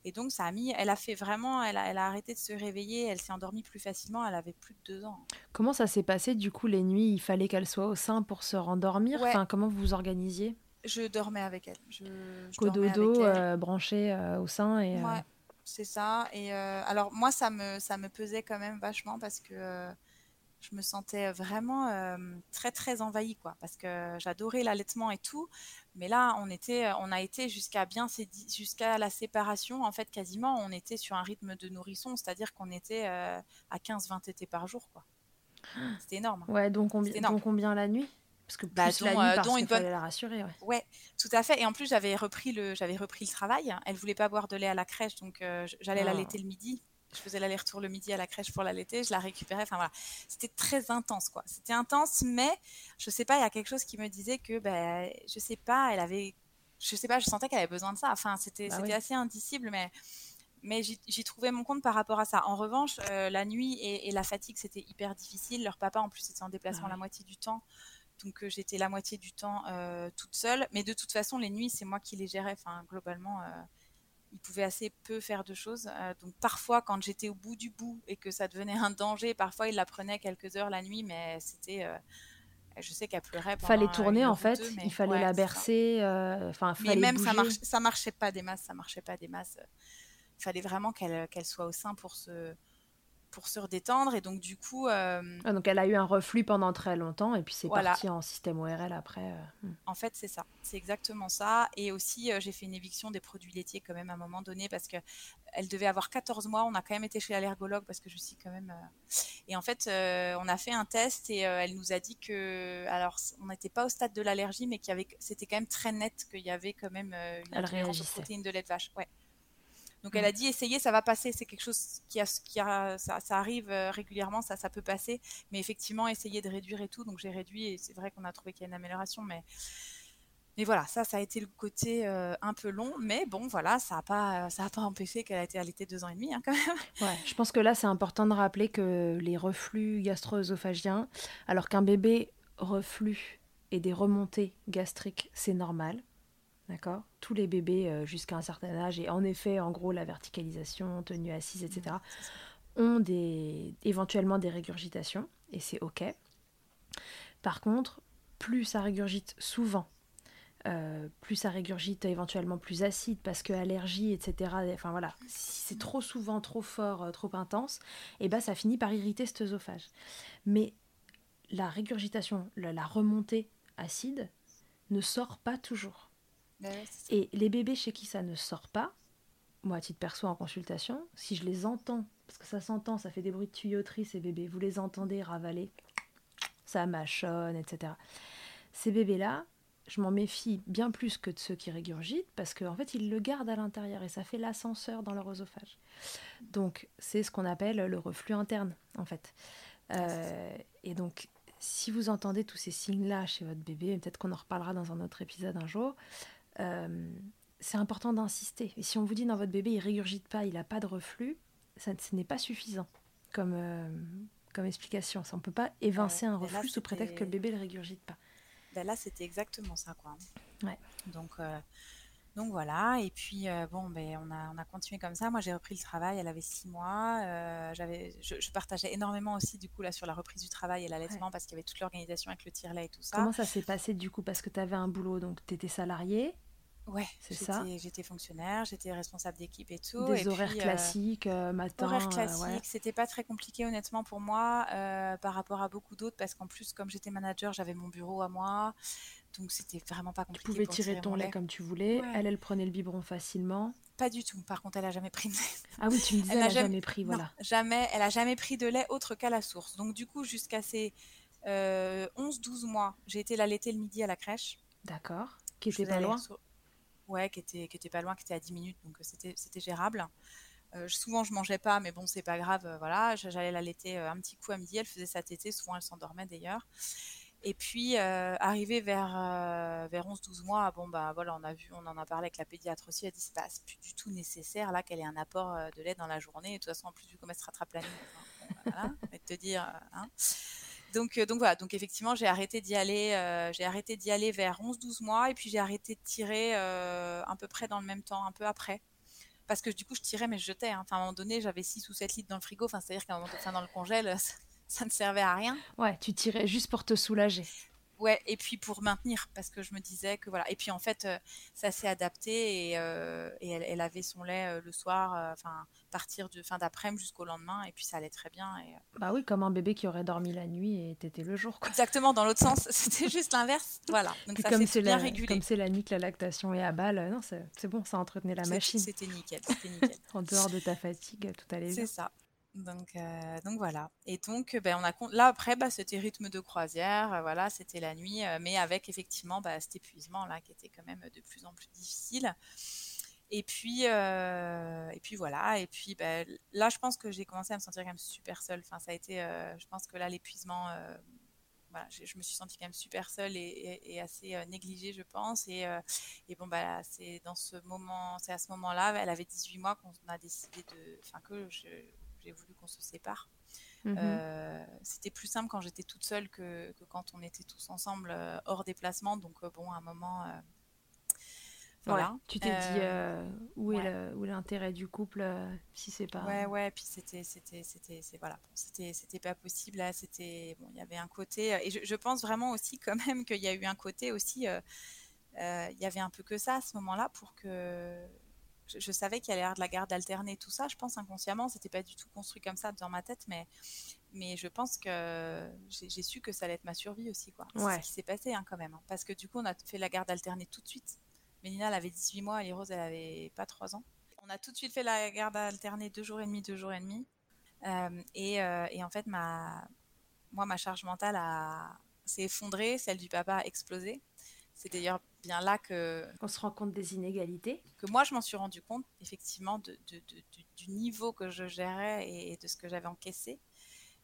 Et donc, ça a mis, elle a fait vraiment, elle a, elle a arrêté de se réveiller, elle s'est endormie plus facilement, elle avait plus de deux ans. Comment ça s'est passé du coup les nuits? Il fallait qu'elle soit au sein pour se rendormir? Enfin, Comment vous vous organisiez? Je dormais avec elle. Je, Cododo, euh, branché euh, au sein et. Euh, ouais, c'est ça. Et alors moi, ça me, ça me pesait quand même vachement parce que je me sentais vraiment euh, très très envahie quoi parce que j'adorais l'allaitement et tout. Mais là on était on a été jusqu'à bien jusqu'à la séparation en fait quasiment. On était sur un rythme de nourrisson c'est-à-dire qu'on était euh, à 15 20 tétés par jour quoi. C'était énorme ouais donc combien donc combien la nuit? Parce que bah, plus la nuit euh, parce une bonne... la rassurer ouais. ouais. tout à fait. Et en plus j'avais repris le j'avais repris le travail. Elle voulait pas boire de lait à la crèche donc j'allais la ah. l'allaiter le midi je faisais l'aller-retour le midi à la crèche pour l'allaiter, je la récupérais. Enfin voilà, c'était très intense quoi. C'était intense, mais je sais pas, il y a quelque chose qui me disait que, ben, je sais pas, elle avait, je sais pas, je sentais qu'elle avait besoin de ça. Enfin, c'était bah assez indicible, mais mais j'y trouvais mon compte par rapport à ça. En revanche, euh, la nuit et, la fatigue, c'était hyper difficile. Leur papa, en plus, était en déplacement bah la moitié du temps. Donc, euh, j'étais la moitié du temps euh, toute seule. Mais de toute façon, les nuits, c'est moi qui les gérais. Enfin, globalement, il pouvait assez peu faire de choses. Euh, donc parfois, quand j'étais au bout du bout et que ça devenait un danger, parfois il la prenait quelques heures la nuit, mais c'était. Euh, je sais qu'elle pleurait. Il fallait tourner en fait, il fallait la bercer. Euh, enfin, mais même ça, marche, ça marchait pas des masses, ça marchait pas des masses. Il fallait vraiment qu'elle qu'elle soit au sein pour se pour se redétendre. Et donc, du coup. Euh, ah, donc, elle a eu un reflux pendant très longtemps et puis c'est parti en système ORL après. Euh, hmm. En fait, c'est ça. C'est exactement ça. Et aussi, euh, j'ai fait une éviction des produits laitiers quand même à un moment donné parce que elle devait avoir 14 mois. On a quand même été chez l'allergologue parce que je suis quand même. Et en fait, on a fait un test et elle nous a dit que. Alors, on n'était pas au stade de l'allergie, mais qu'il y avait... c'était quand même très net qu'il y avait quand même une aux protéines de lait de vache. Ouais. Donc elle a mm. dit essayez, ça va passer, c'est quelque chose qui a, qui a ça, arrive euh, régulièrement, ça, ça peut passer, mais effectivement essayez de réduire et tout. Donc j'ai réduit et c'est vrai qu'on a trouvé qu'il y a une amélioration, mais mais voilà, ça, ça a été le côté euh, un peu long, mais bon, voilà, ça n'a pas, ça a pas empêché qu'elle a été allaitée deux ans et demi, hein, quand même. Ouais, je pense que là, c'est important de rappeler que les reflux gastro-œsophagiens, alors qu'un bébé reflux et des remontées gastriques, c'est normal. D'accord Tous les bébés euh, jusqu'à un certain âge, et en effet, en gros, la verticalisation, tenue assise, etc., ont des, éventuellement des régurgitations, et c'est OK. Par contre, plus ça régurgite souvent, euh, plus ça régurgite éventuellement plus acide parce que allergie, etc. Enfin voilà, si c'est trop souvent, trop fort, euh, trop intense, et eh ben ça finit par irriter cet œsophage. Mais la régurgitation, la remontée acide ne sort pas toujours. Bah et les bébés chez qui ça ne sort pas, moi à titre perso en consultation, si je les entends, parce que ça s'entend, ça fait des bruits de tuyauterie ces bébés, vous les entendez ravaler, ça mâchonne, etc. Ces bébés-là, je m'en méfie bien plus que de ceux qui régurgitent, parce qu'en fait ils le gardent à l'intérieur et ça fait l'ascenseur dans leur oesophage. Donc c'est ce qu'on appelle le reflux interne en fait. Euh, et donc si vous entendez tous ces signes-là chez votre bébé, peut-être qu'on en reparlera dans un autre épisode un jour, euh, c'est important d'insister. Et si on vous dit dans votre bébé, il régurgite pas, il n'a pas de reflux, ça, ce n'est pas suffisant comme, euh, comme explication. Ça, on ne peut pas évincer un reflux sous prétexte que le bébé ne régurgite pas. Ben là, c'était exactement ça. Quoi. Ouais. Donc, euh, donc voilà. Et puis, bon, ben, on, a, on a continué comme ça. Moi, j'ai repris le travail. Elle avait six mois. j'avais, je, partageais énormément aussi, du coup, là, sur la reprise du travail et l'allaitement parce qu'il y avait toute l'organisation avec le tire-lait et tout ça. Comment ça s'est passé, du coup? Parce que tu avais un boulot, donc tu étais salarié Ouais, c'est ça. J'étais fonctionnaire, j'étais responsable d'équipe et tout. Des horaires euh, classiques, euh, matin. Horaires euh, classiques, c'était pas très compliqué honnêtement pour moi par rapport à beaucoup d'autres parce qu'en plus, comme j'étais manager, j'avais mon bureau à moi. Donc c'était vraiment pas compliqué. Tu pouvais tirer ton lait, comme tu voulais. Elle, elle prenait le biberon facilement. Pas du tout. Par contre, elle a jamais pris de. Ah oui, tu me disais, elle, n'a jamais... pris, voilà. jamais. Elle a jamais pris de lait autre qu'à la source. Donc du coup, jusqu'à ses 11-12 mois, j'ai été l'allaiter le midi à la crèche. D'accord. Qui était pas loin ouais, qui était, qui était pas loin, qui était à 10 minutes, donc euh, c'était, c'était gérable. Euh, souvent, je mangeais pas, mais bon, c'est pas grave. Euh, voilà, j'allais l'allaiter un petit coup à midi. Elle faisait sa tétée. Souvent, elle s'endormait d'ailleurs. Et puis, arrivé vers, vers 11-12 mois, bon, bah voilà, on a vu, on en a parlé avec la pédiatre aussi. Elle dit c'est pas plus du tout nécessaire là qu'elle ait un apport de lait dans la journée. Et de toute façon, en plus, vu comment elle se rattrape la nuit, voilà, te dire. Hein. Donc, euh, donc voilà, donc effectivement, j'ai arrêté d'y aller, euh, j'ai arrêté d'y aller vers 11-12 mois, et puis j'ai arrêté de tirer euh, à peu près dans le même temps, un peu après. Parce que du coup, je tirais, mais je jetais. Hein. Enfin, à un moment donné, j'avais 6 ou 7 litres dans le frigo, enfin, c'est-à-dire qu'à un moment donné, dans le congèle, ça, ne servait à rien. Ouais, tu tirais juste pour te soulager. Ouais, et puis pour maintenir, parce que je me disais que voilà. Et puis en fait, euh, ça s'est adapté et, euh, et elle, elle, avait son lait euh, le soir, enfin partir de fin d'après-midi jusqu'au lendemain, et puis ça allait très bien. Et, bah oui, comme un bébé qui aurait dormi la nuit et t'étais le jour. Quoi. Exactement, dans l'autre sens, c'était juste l'inverse. Voilà. Donc ça comme c'est bien la, régulé. Comme c'est la nuit que la lactation est à balle, non, c'est bon, ça entretenait la machine. C'était nickel, c'était nickel. en dehors de ta fatigue, tout allait bien. C'est ça. Donc, euh, donc voilà. Et donc, ben, on a là après, bah, c'était rythme de croisière, euh, voilà, c'était la nuit, euh, mais avec effectivement bah, cet épuisement là qui était quand même de plus en plus difficile. Et puis, et puis voilà. Et puis ben, là, je pense que j'ai commencé à me sentir quand même super seule. Enfin, ça a été, je pense que là, l'épuisement, voilà, je, me suis sentie quand même super seule et, assez négligée, je pense. Et, bon, bah, c'est dans ce moment, c'est à ce moment-là, elle avait 18 mois qu'on a décidé de, enfin que j'ai voulu qu'on se sépare. Mhm. Euh, c'était plus simple quand j'étais toute seule que, quand on était tous ensemble euh, hors déplacement. Donc, euh, bon, à un moment. voilà. tu t'es dit où est l'intérêt du couple si c'est pas. Ouais, ouais. Puis c'était, voilà, c'était, c'était pas possible. Là, c'était bon. Il y avait un côté et je, je, pense vraiment aussi quand même qu'il y a eu un côté aussi. il y avait un peu que ça à ce moment-là pour que je, savais qu'il allait y avoir de la garde alternée, tout ça. Je pense inconsciemment, c'était pas du tout construit comme ça dans ma tête, mais, mais je pense que j'ai su que ça allait être ma survie aussi, quoi. C'est ce qui s'est passé hein, quand même, hein. parce que du coup, on a fait la garde alternée tout de suite. Mélina, elle avait 18 mois, et Rose, elle avait pas 3 ans. On a tout de suite fait la garde alternée deux jours et demi, deux jours et demi. Euh, euh, et, en fait, ma, moi, ma charge mentale s'est effondrée, celle du papa a explosé. C'est d'ailleurs bien là que... On se rend compte des inégalités. Que moi, je m'en suis rendu compte, effectivement, de, du, niveau que je gérais et, de ce que j'avais encaissé.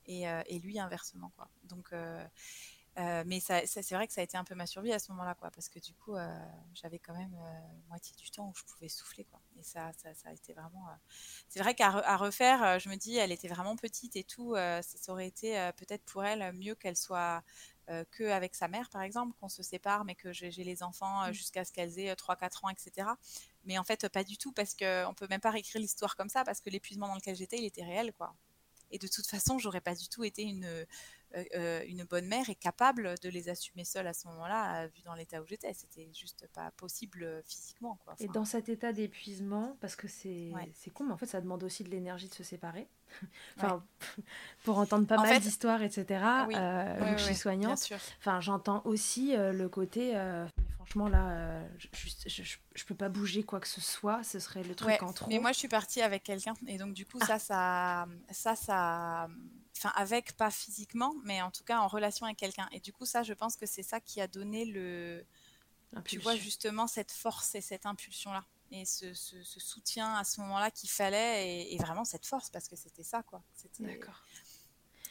Et, euh, et, lui, inversement, quoi. Donc... Euh, euh, mais ça, c'est vrai que ça a été un peu ma survie à ce moment-là, quoi, parce que du coup, j'avais quand même moitié du temps où je pouvais souffler, quoi. Et ça, ça, ça a été vraiment. C'est vrai qu'à refaire, je me dis, elle était vraiment petite et tout, ça, aurait été peut-être pour elle mieux qu'elle soit euh, qu'avec sa mère, par exemple, qu'on se sépare, mais que j'ai les enfants euh, mmh. jusqu'à ce qu'elles aient 3-4 ans, etc. Mais en fait, pas du tout, parce qu'on ne peut même pas réécrire l'histoire comme ça, parce que l'épuisement dans lequel j'étais, il était réel, quoi. Et de toute façon, j'aurais pas du tout été une, euh, euh, une bonne mère est capable de les assumer seule à ce moment-là, euh, vu dans l'état où j'étais. C'était juste pas possible physiquement. Quoi. Et dans cet état d'épuisement, parce que c'est c'est con, mais en fait, ça demande aussi de l'énergie de se séparer. enfin, pour entendre pas mal d'histoires, etc. Oui. je suis soignante. Enfin, j'entends aussi le côté. franchement, là, je, je, je, peux pas bouger quoi que ce soit. Ce serait le truc en trop. Mais moi, je suis partie avec quelqu'un, et donc du coup, ah. ça, ça, ça, ça enfin avec pas physiquement, mais en tout cas en relation avec quelqu'un. Et du coup, ça, je pense que c'est ça qui a donné le, tu vois justement cette force et cette impulsion là, et ce, soutien à ce moment-là qu'il fallait, et, vraiment cette force parce que c'était ça quoi. D'accord.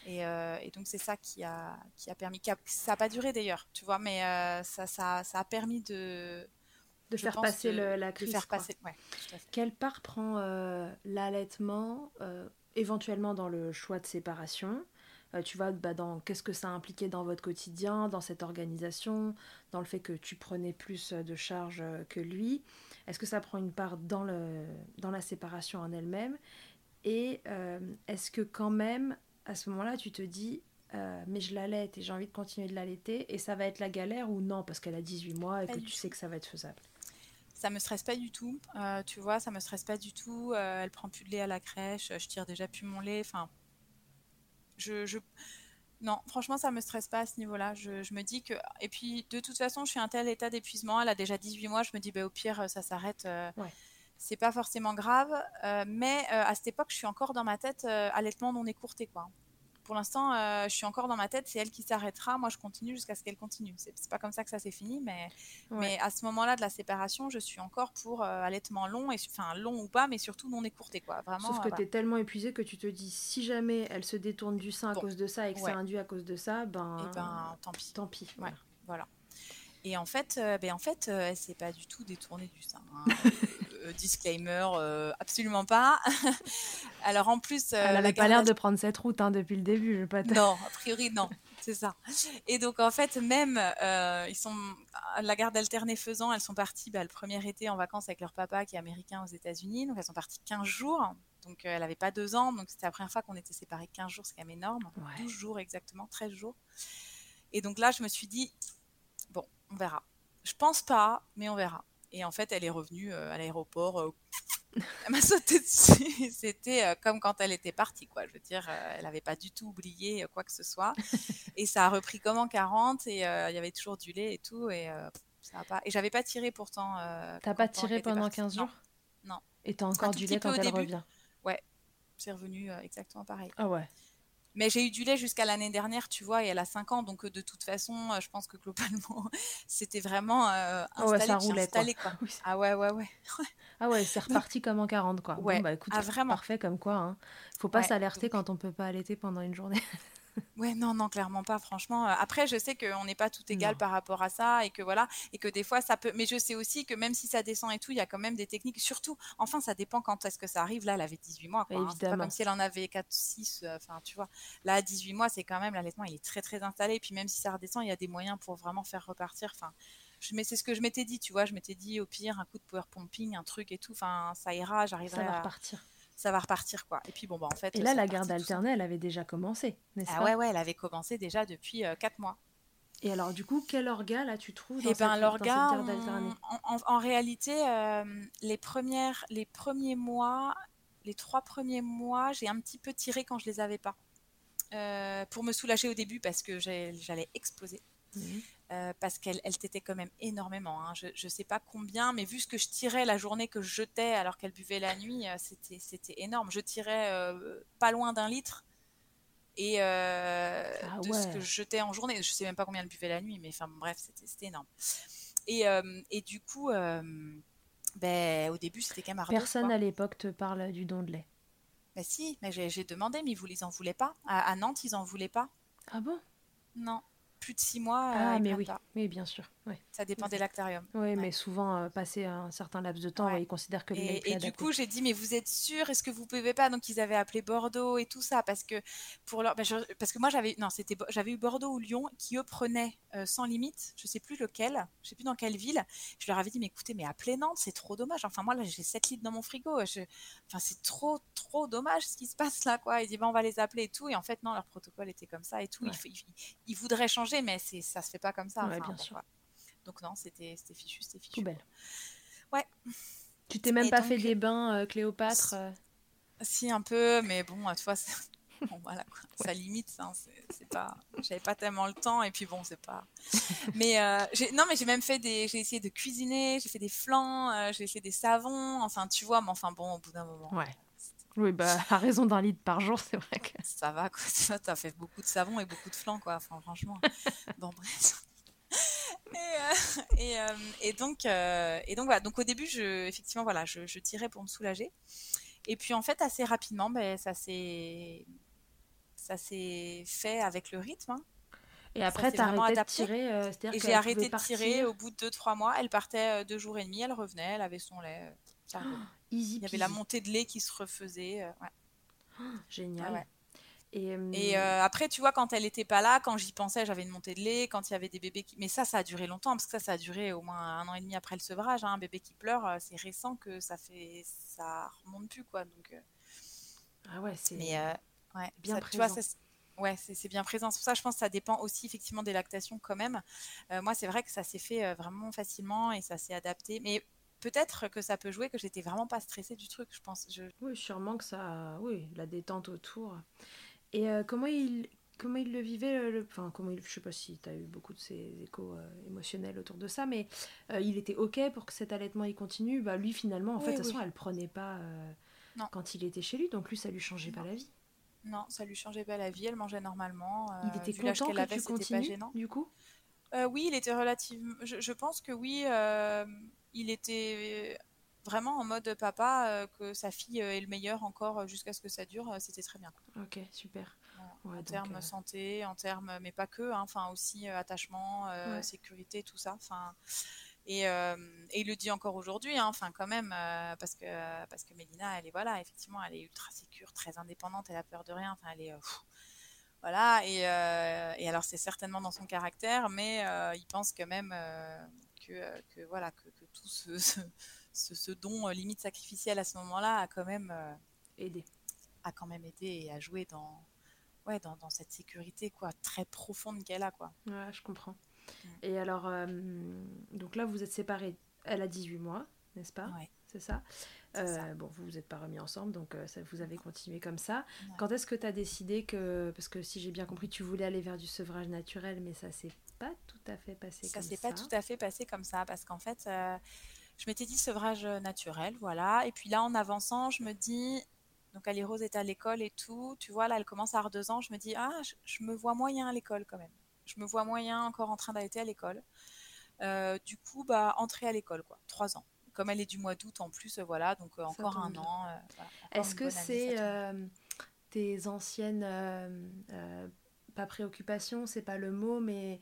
Euh, et, donc c'est ça qui a qui a permis, ça n'a pas duré d'ailleurs, tu vois, mais euh, ça, ça, ça a permis de de faire passer la crise. De faire passer, Quelle part prend euh, l'allaitement éventuellement dans le choix de séparation. Euh, tu vois, bah, dans qu'est-ce que ça impliquait dans votre quotidien, dans cette organisation, dans le fait que tu prenais plus de charges euh, que lui. Est-ce que ça prend une part dans, le, dans la séparation en elle-même? Et euh, est-ce que quand même, à ce moment-là, tu te dis, mais je l'allaite et j'ai envie de continuer de l'allaiter et ça va être la galère ou non? Parce qu'elle a 18 mois et que tu sais que ça va être faisable ça me stresse pas du tout. Euh, tu vois, ça me stresse pas du tout. Euh, elle prend plus de lait à la crèche. Je tire déjà plus mon lait. Enfin, je, je... non, franchement, ça me stresse pas à ce niveau-là. Je, je, me dis que, et puis de toute façon, je suis un tel état d'épuisement. Elle a déjà 18 mois. Je me dis, bah, au pire, ça s'arrête. Euh, ouais. C'est pas forcément grave. mais à cette époque, je suis encore dans ma tête allaitement non écourté, quoi pour l'instant, euh, je suis encore dans ma tête, c'est elle qui s'arrêtera. Moi, je continue jusqu'à ce qu'elle continue. C'est pas comme ça que ça s'est fini, mais, mais à ce moment-là de la séparation, je suis encore pour euh, allaitement long, et, enfin long ou pas, mais surtout non écourté. Quoi. Vraiment, Sauf que tu es tellement épuisé que tu te dis, si jamais elle se détourne du sein à cause de ça et que c'est induit à cause de ça, ben, et eh ben tant pis. Tant pis. voilà. Et en fait, euh, ben en fait, elle s'est pas du tout détournée du sein. Hein. Euh, disclaimer, euh, absolument pas. Alors en plus, euh, elle n'avait pas l'air de prendre cette route hein, depuis le début. Je pas non, a priori non, c'est ça. Et donc en fait, même ils sont la garde alternée faisant, elles sont parties bah, le premier été en vacances avec leur papa qui est américain aux États-Unis. Donc elles sont parties 15 jours. Donc elle n'avait pas deux ans, donc c'était la première fois qu'on était séparés 15 jours, c'est quand même énorme. 12 jours exactement, 13 jours. Et donc là, je me suis dit, bon, on verra. Je pense pas, mais on verra. Et en fait, elle est revenue à l'aéroport. elle m'a sauté dessus. C'était comme quand elle était partie, quoi. Je veux dire, elle n'avait pas du tout oublié quoi que ce soit. et ça a repris comme en 40 et il y avait toujours du lait et tout. Et ça a pas. Et j'avais pas tiré pourtant. T'as pas tiré pendant 15 jours? Non. Et t'as encore du lait quand elle revient? Ouais, c'est revenu exactement pareil. Ah ouais. Mais j'ai eu du lait jusqu'à l'année dernière, tu vois, et elle a 5 ans, donc de toute façon, je pense que globalement, c'était vraiment euh, installé, ouais, ça roulait, installé quoi. Ah ouais, ouais, ouais. ah ouais, c'est reparti comme en 40, quoi. Ouais. Bon, bah écoute, ah, vraiment. parfait comme quoi. Hein. Faut pas s'alerter quand on peut pas allaiter pendant une journée. Ouais, non, non, clairement pas. Franchement, euh, après, je sais qu'on n'est pas tout égal par rapport à ça et que voilà, et que des fois ça peut. Mais je sais aussi que même si ça descend et tout, il y a quand même des techniques. Surtout, enfin, ça dépend quand est-ce que ça arrive. Là, elle avait 18 mois. Quoi, hein. C'est pas comme si elle en avait 4, 6. Euh, enfin, tu vois. Là, à 18 mois, c'est quand même l'allaitement, il est très, très installé. Et puis même si ça redescend, il y a des moyens pour vraiment faire repartir. Enfin, mais c'est ce que je m'étais dit, tu vois. Je m'étais dit, au pire, un coup de power pumping, un truc et tout. Enfin, ça ira, j'arriverai à repartir ça va repartir quoi. Et puis bon bah en fait. Et là la garde alternée, elle avait déjà commencé, n'est-ce ah, pas Ouais ouais, elle avait commencé déjà depuis 4 euh, mois. Et alors du coup, quel orga là tu trouves dans, eh ben, cette, garde alternée? en, en, réalité, euh, les premières, les premiers mois, les trois premiers mois, j'ai un petit peu tiré quand je les avais pas. Euh, pour me soulager au début parce que j'allais exploser. Mmh. Euh, parce qu'elle elle t'était quand même énormément. Hein. Je ne sais pas combien, mais vu ce que je tirais la journée que je jetais alors qu'elle buvait la nuit, euh, c'était énorme. Je tirais euh, pas loin d'un litre et ah de ce que je jetais en journée. Je sais même pas combien elle buvait la nuit, mais enfin bref, c'était énorme. Et, et, du coup, ben, au début, c'était quand même Personne à l'époque te parle du don de lait. Ben si, mais j'ai demandé, mais ils en voulaient pas. À, à Nantes, ils en voulaient pas. Ah bon? Non plus de six mois. Ah, mais oui. oui, bien sûr. Ça dépend des lactariums. Oui, mais souvent, euh, passé un certain laps de temps, ils considèrent que le Et, et du coup, j'ai dit, mais vous êtes sûr? Est-ce que vous pouvez pas? Donc, ils avaient appelé Bordeaux et tout ça parce que pour leur, bah, parce que moi, j'avais, non, c'était, j'avais eu Bordeaux ou Lyon qui eux prenaient euh, sans limite. Je sais plus lequel. Je sais plus dans quelle ville. Je leur avais dit, mais écoutez, mais appelez Nantes, c'est trop dommage. Enfin, moi là, j'ai 7 litres dans mon frigo. Enfin, c'est trop, trop dommage ce qui se passe là, quoi. Ils disent, bah, on va les appeler et tout. Et en fait, non, leur protocole était comme ça et tout. Ils, voudraient changer, mais c'est, ça se fait pas comme ça. bien sûr. Donc non, c'était fichu, c'était fichu. Poubelle. Ouais. Tu t'es même pas fait des bains, euh, Cléopâtre euh Si, un peu, mais bon, tu vois, bon, voilà, quoi. ça limite, hein, c'est pas... J'avais pas tellement le temps, et puis bon, c'est pas... mais euh, non, mais j'ai même fait des... J'ai essayé de cuisiner, j'ai fait des flancs, j'ai fait des savons, enfin, tu vois, mais enfin bon, au bout d'un moment... Ouais. Oui, bah, à raison d'un litre par jour, c'est vrai que... Ça va, quoi. Tu as fait beaucoup de savon et beaucoup de flancs, quoi. Enfin, franchement. bon, bref. Euh, euh, et, donc, euh, et donc voilà. Donc au début, je, effectivement, voilà, je, je, tirais pour me soulager. Et puis en fait, assez rapidement, ben, ça s'est, ça s'est fait avec le rythme. Hein. Et après, tu as arrêté de tirer Et j'ai arrêté de tirer au bout de 2-3 mois. Elle partait deux jours et demi, elle revenait, elle avait son lait. Il y avait la montée de lait qui se refaisait. génial. Et, euh, après, tu vois, quand elle n'était pas là, quand j'y pensais, j'avais une montée de lait. Quand il y avait des bébés qui. Mais ça, ça a duré longtemps, parce que ça, ça a duré au moins un an et demi après le sevrage. Hein. Un bébé qui pleure, euh, c'est récent que ça fait. Ça remonte plus, quoi. Donc. Euh. Ah ouais, c'est. Mais ouais, bien présent. Tu vois, ouais, c'est bien présent. C'est pour ça, je pense que ça dépend aussi effectivement des lactations quand même. moi, c'est vrai que ça s'est fait vraiment facilement et ça s'est adapté. Mais peut-être que ça peut jouer que j'étais vraiment pas stressée du truc, je pense. Je... Oui, sûrement que ça. Oui, la détente autour. Et euh, comment, il, comment il le vivait le, Enfin, comment il, je sais pas si tu as eu beaucoup de ces échos euh, émotionnels autour de ça, mais euh, il était OK pour que cet allaitement il continue. Bah, lui, finalement, en fait, de toute façon, elle prenait pas quand il était chez lui, donc lui, ça lui changeait pas la vie. Non, ça lui changeait pas la vie, elle mangeait normalement. il était content que avait, tu continues, du coup? Oui, il était relativement... Je, je pense que oui, il était vraiment en mode papa, euh, que sa fille est le meilleur encore euh, jusqu'à ce que ça dure, euh, c'était très bien. Ok, super. en termes santé, en termes, mais pas que, hein, enfin aussi attachement, sécurité, tout ça. Enfin. Et, et, il le dit encore aujourd'hui, hein, enfin quand même, parce que parce que Mélina, elle est voilà, effectivement, elle est ultra sécure, très indépendante, elle a peur de rien, enfin elle est voilà. Et, et alors c'est certainement dans son caractère, mais il pense quand même que, que voilà que, que tout ce, ce, don euh, limite sacrificiel à ce moment-là a quand même euh, aidé a quand même aidé et a joué dans ouais, dans, dans, cette sécurité quoi, très profonde qu'elle a. Quoi. Ouais, je comprends. Mm. Et alors, euh, donc là, vous êtes séparés. Elle a 18 mois, n'est-ce pas? Ouais. C'est ça, euh, Bon, vous vous êtes pas remis ensemble, donc euh, ça, vous avez continué comme ça. Quand est-ce que tu as décidé que. Parce que si j'ai bien compris, tu voulais aller vers du sevrage naturel, mais ça s'est pas tout à fait passé ça comme ça. Ça s'est pas tout à fait passé comme ça, parce qu'en fait, je m'étais dit sevrage naturel, voilà. Et puis là, en avançant, je me dis, donc Ali Rose est à l'école et tout. Tu vois, là, elle commence à avoir deux ans. Je me dis, ah, je, me vois moyen à l'école quand même. Je me vois moyen encore en train d'aller à l'école. Euh, du coup, bah, entrer à l'école, quoi. Trois ans. Comme elle est du mois d'août en plus, voilà, donc euh, encore un an. Euh, Est-ce que c'est tes anciennes, pas préoccupations, c'est pas le mot, mais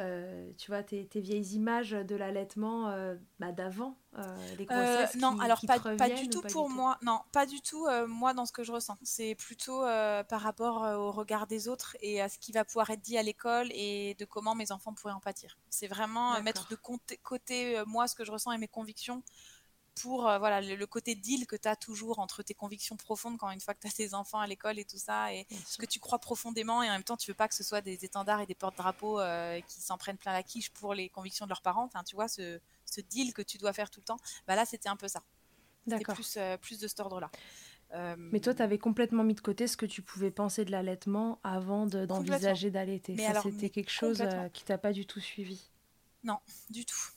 euh, tu vois, tes, vieilles images de l'allaitement euh, bah, d'avant, euh, les grossesses Non, qui, alors qui pas, pas, du tout pas pour du moi. Tout. Non, pas du tout moi dans ce que je ressens. C'est plutôt par rapport au regard des autres et à ce qui va pouvoir être dit à l'école et de comment mes enfants pourraient en pâtir. C'est vraiment mettre de côté moi ce que je ressens et mes convictions pour euh, voilà le, côté deal que tu as toujours entre tes convictions profondes quand une fois que tu as tes enfants à l'école et tout ça et ce que tu crois profondément et en même temps tu veux pas que ce soit des étendards et des porte-drapeaux euh, qui s'en prennent plein la quiche pour les convictions de leurs parents enfin tu vois ce, ce, deal que tu dois faire tout le temps bah là c'était un peu ça plus, euh, plus de cet ordre là mais toi, tu avais complètement mis de côté ce que tu pouvais penser de l'allaitement avant d'envisager d'allaiter. Ça, c'était quelque chose qui t'a pas du tout suivi? Non, du tout.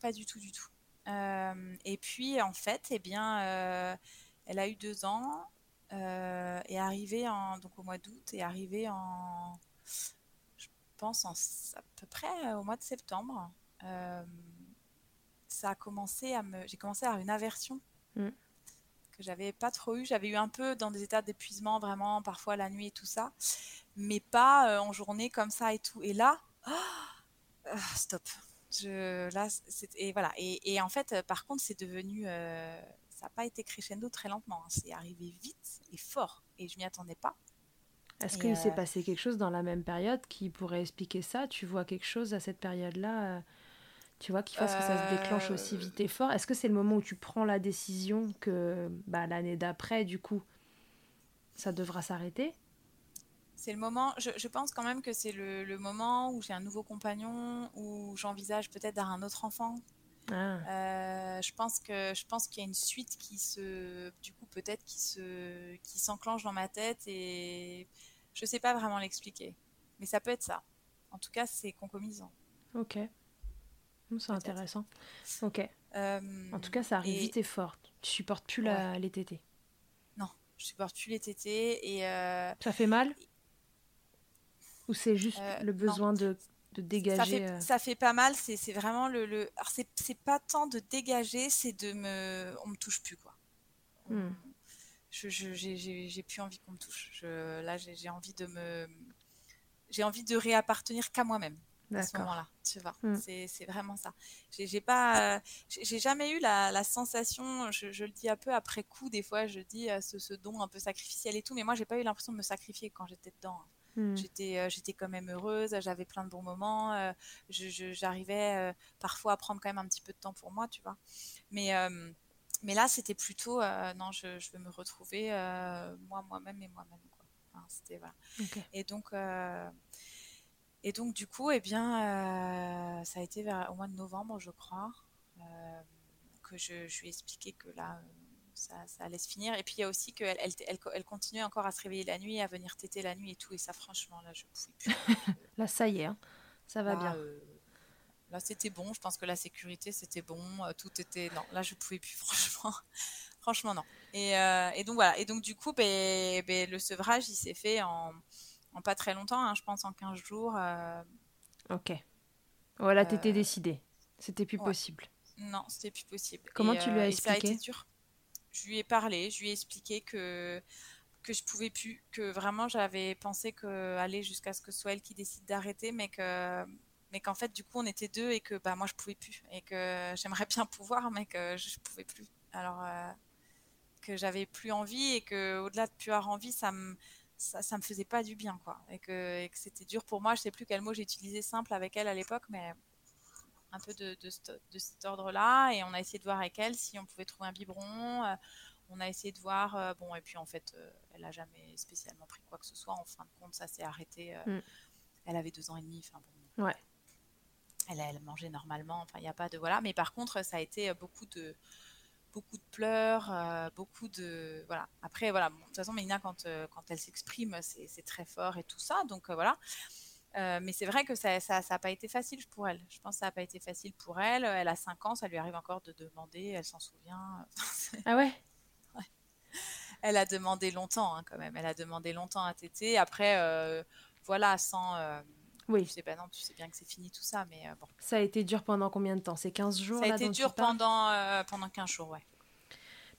Pas du tout, du tout. Euh, et puis, en fait, eh bien, euh, elle a eu deux ans euh, et arrivée en, donc au mois d'août et arrivée en, je pense, en, à peu près au mois de septembre. ça a commencé à me, j'ai commencé à avoir une aversion mm. que j'avais pas trop eu. J'avais eu un peu dans des états d'épuisement, vraiment, parfois la nuit et tout ça, mais pas en journée comme ça et tout. Et là, oh, stop je, là, et voilà. Et, en fait, par contre, c'est devenu, euh, ça n'a pas été crescendo très lentement. Hein. C'est arrivé vite et fort, et je m'y attendais pas. Est-ce qu'il s'est euh, passé quelque chose dans la même période qui pourrait expliquer ça? Tu vois quelque chose à cette période-là euh, Tu vois qui fasse que ça se déclenche aussi vite et fort? Est-ce que c'est le moment où tu prends la décision que bah, l'année d'après, du coup, ça devra s'arrêter? C'est le moment, je, pense quand même que c'est le, moment où j'ai un nouveau compagnon, où j'envisage peut-être d'avoir un autre enfant. Ah. Euh, je pense que je pense qu'il y a une suite qui se, du coup peut-être qui se, qui s'enclenche dans ma tête et je sais pas vraiment l'expliquer, mais ça peut être ça. En tout cas, c'est concomitant. Ok, c'est intéressant. Ok. Euh, en tout cas, ça arrive vite et fort. Tu supportes plus la, les tétés. Non, je supporte plus les tétés et. Euh, ça fait mal? Ou c'est juste euh, le besoin de, de, dégager ça fait, euh ça fait, pas mal, c'est vraiment le. le... Alors, c'est pas tant de dégager, c'est de me. On me touche plus, quoi. Hmm. Je j'ai plus envie qu'on me touche. Je, là, j'ai envie de me. J'ai envie de réappartenir qu'à moi-même à ce moment-là, tu vois. Hmm. C'est vraiment ça. J'ai pas, euh, j'ai jamais eu la, la sensation, je, je, le dis un peu après coup, des fois, je dis ce, ce, don un peu sacrificiel et tout, mais moi, j'ai pas eu l'impression de me sacrifier quand j'étais dedans. Hmm. J'étais, euh, j'étais quand même heureuse, j'avais plein de bons moments, euh, j'arrivais euh, parfois à prendre quand même un petit peu de temps pour moi, tu vois. Mais, mais là, c'était plutôt, non, je, je, veux me retrouver moi, moi-même et moi-même. Enfin, c'était, voilà. Et donc, et donc, du coup, eh bien, ça a été vers, au mois de novembre, je crois, que je, je, lui ai expliqué que là, ça, ça, allait se finir. Et puis il y a aussi qu'elle elle, elle, elle, continuait encore à se réveiller la nuit, à venir téter la nuit et tout. Et ça, franchement, là, je pouvais plus. là, ça y est, hein. ça va là, bien. Euh, là, c'était bon. Je pense que la sécurité, c'était bon. Euh, tout était. Non, là, je pouvais plus, franchement. franchement, non. Et, euh, et, donc, voilà. Et donc, du coup, ben, ben, le sevrage, il s'est fait en, en, pas très longtemps, hein, je pense en 15 jours. Ok. Voilà, t'étais décidée. C'était plus possible. Non, c'était plus possible. Comment tu lui as expliqué ça a été dur je lui ai parlé, je lui ai expliqué que que je pouvais plus, que vraiment j'avais pensé que aller jusqu'à ce que ce soit elle qui décide d'arrêter, mais que mais qu'en fait du coup on était deux et que bah moi je pouvais plus et que j'aimerais bien pouvoir, mais que je, pouvais plus. Alors euh, que j'avais plus envie et que au-delà de plus avoir envie, ça me ça, ça me faisait pas du bien quoi et que, que c'était dur pour moi. Je sais plus quel mot j'ai utilisé simple avec elle à l'époque, mais un peu de, de, cet ordre-là. Et on a essayé de voir avec elle si on pouvait trouver un biberon. Euh, on a essayé de voir. bon, et puis en fait, elle a jamais spécialement pris quoi que ce soit. En fin de compte, ça s'est arrêté. Mm. Elle avait deux ans et demi. Enfin bon. Ouais. Elle, elle mangeait normalement. Enfin, il n'y a pas de voilà. Mais par contre, ça a été beaucoup de beaucoup de pleurs, beaucoup de voilà. Après voilà, de toute façon, Mélina quand quand elle s'exprime, c'est très fort et tout ça. Donc voilà. Euh, mais c'est vrai que ça n'a ça, ça pas été facile pour elle. Je pense que ça n'a pas été facile pour elle. Elle a 5 ans, ça lui arrive encore de demander, elle s'en souvient. ah ouais, Elle a demandé longtemps hein, quand même. Elle a demandé longtemps à Tété. Après, euh, voilà, sans... Euh, oui. Je sais pas, non, tu sais bien que c'est fini tout ça, mais bon. Ça a été dur pendant combien de temps? C'est 15 jours Ça a été dur pendant, pendant 15 jours, ouais.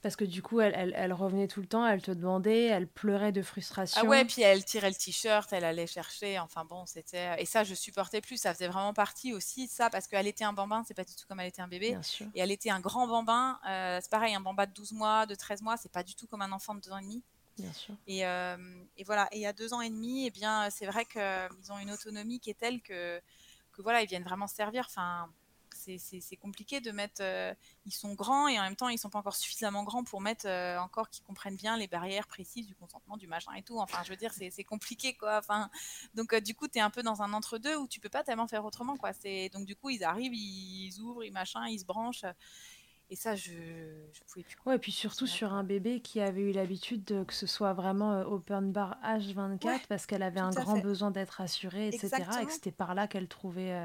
Parce que du coup, elle, elle, revenait tout le temps, elle te demandait, elle pleurait de frustration. Ah ouais, puis elle tirait le t-shirt, elle allait chercher. Enfin bon, c'était. Et ça, je supportais plus. Ça faisait vraiment partie aussi de ça, parce qu'elle était un bambin, c'est pas du tout comme elle était un bébé. Bien sûr. Et elle était un grand bambin. Euh, c'est pareil, un bambin de 12 mois, de 13 mois, c'est pas du tout comme un enfant de 2 ans et demi. Bien sûr. Et, euh, et voilà. Et il y a 2 ans et demi, eh bien, c'est vrai qu'ils ont une autonomie qui est telle que, que voilà, ils viennent vraiment servir. Enfin c'est compliqué de mettre. Euh, ils sont grands et en même temps, ils sont pas encore suffisamment grands pour mettre euh, encore qu'ils comprennent bien les barrières précises du consentement, du machin et tout. Enfin, je veux dire, c'est compliqué, quoi. Enfin, donc, euh, du coup, tu es un peu dans un entre-deux où tu peux pas tellement faire autrement, quoi. Donc, du coup, ils arrivent, ils ouvrent, ils machin, ils se branchent. Et ça, je ne pouvais plus. Ouais, et puis surtout sur un bébé qui avait eu l'habitude de que ce soit vraiment open bar H24 parce qu'elle avait un grand besoin d'être assurée, etc. Et que c'était par là qu'elle trouvait.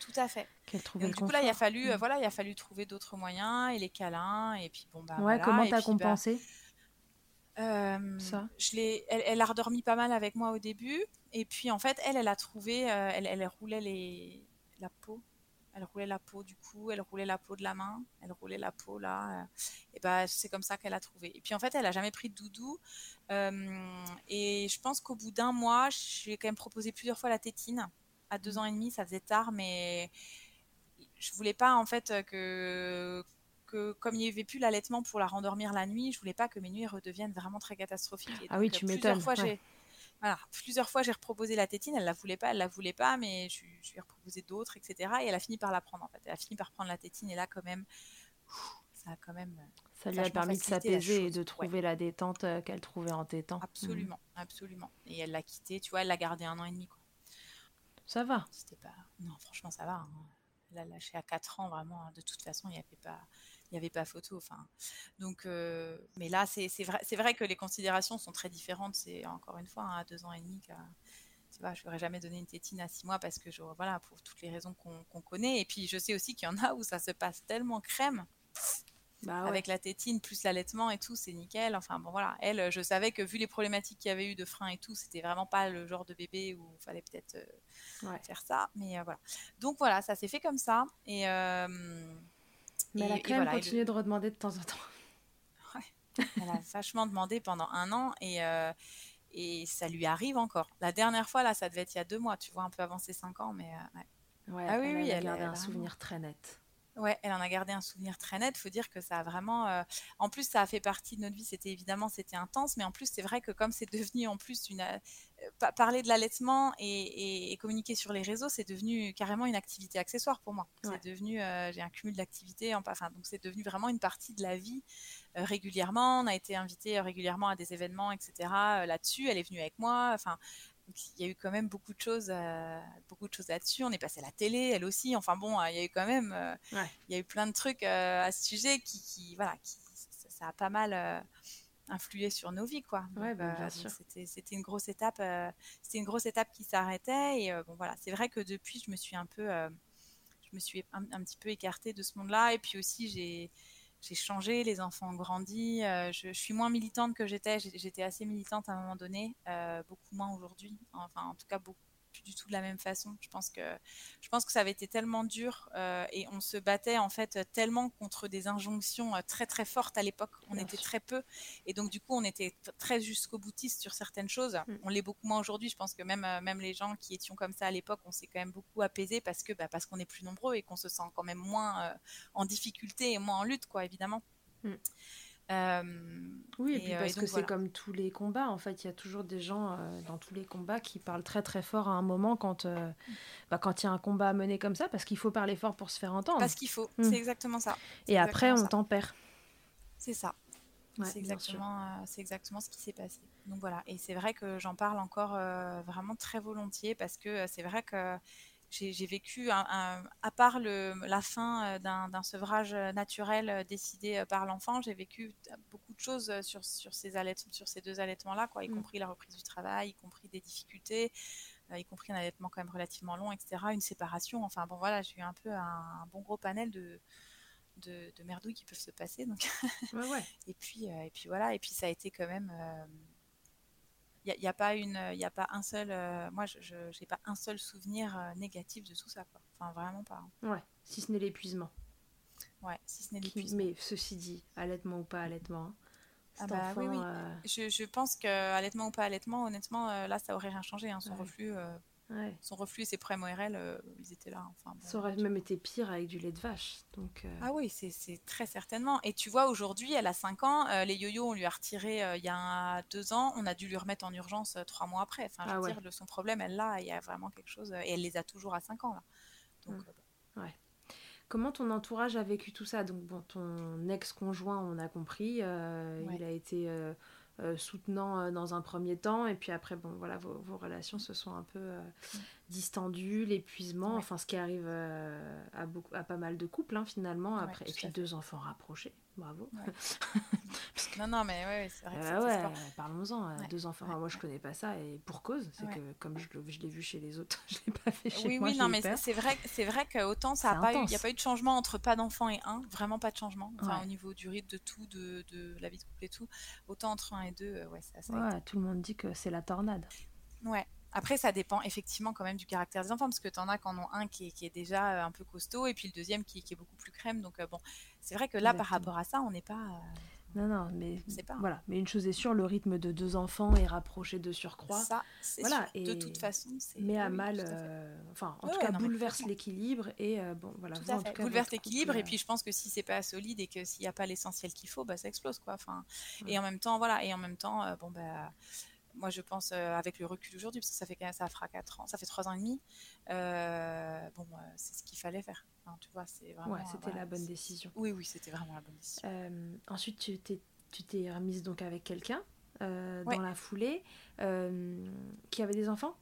Tout à fait. Qu'elle trouvait du coup là, il a fallu, euh, voilà, il a fallu trouver d'autres moyens et les câlins et puis bon bah. Ouais, comment t'as bah, compensé? euh, ça? je l'ai, elle, a redormi pas mal avec moi au début et puis en fait elle, elle a trouvé, euh, elle, elle roulait les, la peau, elle roulait la peau du cou, elle roulait la peau de la main, elle roulait la peau là. et bah c'est comme ça qu'elle a trouvé. Et puis en fait, elle a jamais pris de doudou. et je pense qu'au bout d'un mois, j'ai quand même proposé plusieurs fois la tétine à deux ans et demi, ça faisait tard, mais je voulais pas en fait que, que comme il n'y avait plus l'allaitement pour la rendormir la nuit, je voulais pas que mes nuits redeviennent vraiment très catastrophiques. ah oui, tu m'étonnes. Fois, voilà, plusieurs fois j'ai reproposé la tétine, elle la voulait pas, elle la voulait pas, mais je, je lui ai reproposé d'autres, etc. Et elle a fini par la prendre en fait. Elle a fini par prendre la tétine et là quand même, ça a quand même. Ça lui a permis de s'apaiser et de trouver la détente euh, qu'elle trouvait en tétant. Absolument, absolument. Et elle l'a quitté, tu vois, elle l'a gardé un an et demi. Quoi. Ça va. Non, franchement, ça va. Hein. A lâché à 4 ans, vraiment. Hein. De toute façon, il n'y avait pas. Il n'y avait pas photo. Enfin, donc, euh, mais là, c'est vrai, que les considérations sont très différentes. C'est encore une fois hein, à deux ans et demi. tu vois, je n'aurais jamais donné une tétine à 6 mois parce que, voilà, pour toutes les raisons qu'on connaît. Et puis, je sais aussi qu'il y en a où ça se passe tellement crème bah avec la tétine plus l'allaitement et tout, c'est nickel. Enfin bon voilà, elle, je savais que vu les problématiques qu'il y avait eu de frein et tout, c'était vraiment pas le genre de bébé où il fallait peut-être euh, faire ça. Mais euh, voilà. Donc voilà, ça s'est fait comme ça. Et, euh, mais elle a quand même continué de redemander de temps en temps. Ouais. Elle a vachement demandé pendant un an et, et ça lui arrive encore. La dernière fois, là, ça devait être il y a deux mois, tu vois, un peu avancé cinq ans, mais ouais. ah oui, oui, elle, a un souvenir très net. Ouais, elle en a gardé un souvenir très net. Il faut dire que ça a vraiment. Euh, en plus, ça a fait partie de notre vie. C'était évidemment, c'était intense, mais en plus, c'est vrai que comme c'est devenu en plus une. Euh, parler de l'allaitement et, communiquer sur les réseaux, c'est devenu carrément une activité accessoire pour moi. C'est devenu. Euh, j'ai un cumul d'activités. Enfin, donc c'est devenu vraiment une partie de la vie régulièrement. On a été invité régulièrement à des événements, etc. là-dessus. Elle est venue avec moi. Enfin, il y a eu quand même beaucoup de choses, euh, beaucoup de choses là-dessus. On est passé à la télé, elle aussi. Enfin bon, il y a eu quand même, euh, il y a eu plein de trucs euh, à ce sujet qui, voilà, qui, ça, a pas mal influé sur nos vies, quoi. Bah, c'était, c'était une grosse étape, c'était une grosse étape qui s'arrêtait. Et bon voilà, c'est vrai que depuis, je me suis un peu, je me suis un, un, petit peu écartée de ce monde-là. Et puis aussi, j'ai j'ai changé, les enfants ont grandi, euh, je, suis moins militante que j'étais, j'étais assez militante à un moment donné, euh, beaucoup moins aujourd'hui, enfin en tout cas beaucoup plus du tout de la même façon. Je pense que, je pense que ça avait été tellement dur euh, et on se battait en fait tellement contre des injonctions euh, très très fortes à l'époque. On était très peu et donc du coup on était très jusqu'au boutiste sur certaines choses. Mm. On l'est beaucoup moins aujourd'hui. Je pense que même euh, même les gens qui étions comme ça à l'époque, on s'est quand même beaucoup apaisé parce que bah, parce qu'on est plus nombreux et qu'on se sent quand même moins en difficulté et moins en lutte quoi évidemment. Mm. Euh, oui, et puis euh, parce que c'est comme tous les combats, en fait, il y a toujours des gens euh, dans tous les combats qui parlent très très fort à un moment quand bah, quand il y a un combat à mener comme ça, parce qu'il faut parler fort pour se faire entendre. Parce qu'il faut, mm. c'est exactement ça. Et après, on t'en perd. C'est ça. c'est exactement, c'est exactement ce qui s'est passé. Donc voilà, et c'est vrai que j'en parle encore vraiment très volontiers parce que c'est vrai que j'ai vécu, à part le, la fin d'un sevrage naturel décidé par l'enfant, j'ai vécu beaucoup de choses sur, sur, ces, sur ces deux allaitements-là, y mmh. compris la reprise du travail, y compris des difficultés, y compris un allaitement quand même relativement long, etc., une séparation. Enfin bon, voilà, j'ai eu un peu un, bon gros panel de, de, de, merdouilles qui peuvent se passer. Donc. Ouais, ouais. et, puis, et puis voilà, et puis ça a été quand même il n'y a, a, pas une il a pas un seul euh, moi je n'ai pas un seul souvenir euh, négatif de tout ça quoi. Enfin vraiment pas hein. ouais si ce n'est l'épuisement. Ouais si ce n'est l'épuisement. mais ceci dit allaitement ou pas allaitement hein, ah bah, oui, oui. Euh, je, je, pense que allaitement ou pas allaitement honnêtement là ça aurait rien changé hein, son reflux son reflux et ses problèmes ORL, euh, ils étaient là. Enfin, ça aurait même été pire avec du lait de vache. Donc, euh. Ah oui, c'est très certainement. Et tu vois, aujourd'hui, elle a 5 ans. Euh, les yo-yo, on lui a retiré il y a 2 ans. On a dû lui remettre en urgence 3 mois après. Enfin, je ah veux dire, son problème, elle l'a. Il y a vraiment quelque chose. Et elle les a toujours à 5 ans. Là. Donc, hum. ouais. Comment ton entourage a vécu tout ça? Donc, bon, ton ex-conjoint, on a compris, il a été euh, soutenant euh, dans un premier temps. Et puis après bon voilà vos, vos relations se sont un peu euh, distendues l'épuisement enfin ce qui arrive à beaucoup à pas mal de couples hein, finalement après. Et puis deux enfants rapprochés bravo. Non non mais ouais, c'est vrai que ouais parlons-en deux enfants moi je connais pas ça et pour cause c'est que comme je, je l'ai vu chez les autres je l'ai pas fait chez oui, moi oui non mais c'est vrai c'est vrai que autant ça a pas il y a pas eu de changement entre pas d'enfants et un vraiment pas de changement enfin, au niveau du rythme de tout de, de la vie de couple et tout autant entre un et deux, euh, ouais, ça, ouais, tout le monde dit que c'est la tornade. Ouais. Après, ça dépend effectivement quand même du caractère des enfants, parce que tu en as quand en ont un qui est, qui est, déjà euh, un peu costaud, et puis le deuxième qui, qui est beaucoup plus crème. Donc euh, bon, c'est vrai que là, par rapport à ça, on n'est pas... Non, non, mais pas. voilà. Mais une chose est sûre, le rythme de deux enfants est rapproché de surcroît. Ça, voilà. Et de toute façon, c'est. Mais à mal, enfin, en tout cas, bouleverse l'équilibre et bon, voilà. Tout à fait. bouleverse l'équilibre et puis je pense que si c'est pas solide et que s'il n'y a pas l'essentiel qu'il faut, bah ça explose quoi. Enfin, et en même temps, voilà, et en même temps, bon bah moi je pense avec le recul aujourd'hui parce que ça fait ça fera 4 ans ça fait 3 ans et demi bon c'est ce qu'il fallait faire tu vois c'est vraiment ouais, c'était la bonne décision. Oui oui c'était vraiment la bonne décision. Ensuite tu t'es tu t'es remise donc avec quelqu'un dans la foulée qui avait des enfants?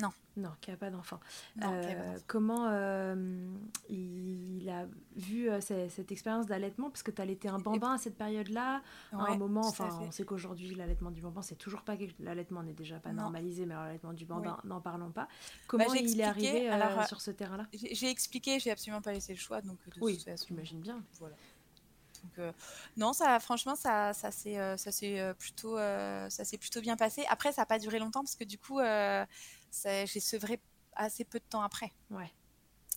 Non. Non, qui n'a pas d'enfant. Euh, comment euh, il a vu euh, cette, expérience d'allaitement? Parce que tu allaité un bambin à cette période-là. à un moment, enfin, on sait qu'aujourd'hui, l'allaitement du bambin, c'est toujours pas. L'allaitement n'est déjà pas normalisé, mais l'allaitement du bambin, n'en parlons pas. Comment bah, il est arrivé sur ce terrain-là? J'ai expliqué, j'ai absolument pas laissé le choix. Donc, de oui, j'imagine bien. Voilà. Donc, non, ça, franchement, ça, ça s'est, ça c'est plutôt, ça s'est plutôt bien passé. Après, ça n'a pas duré longtemps parce que du coup, j'ai sevré assez peu de temps après. Ouais.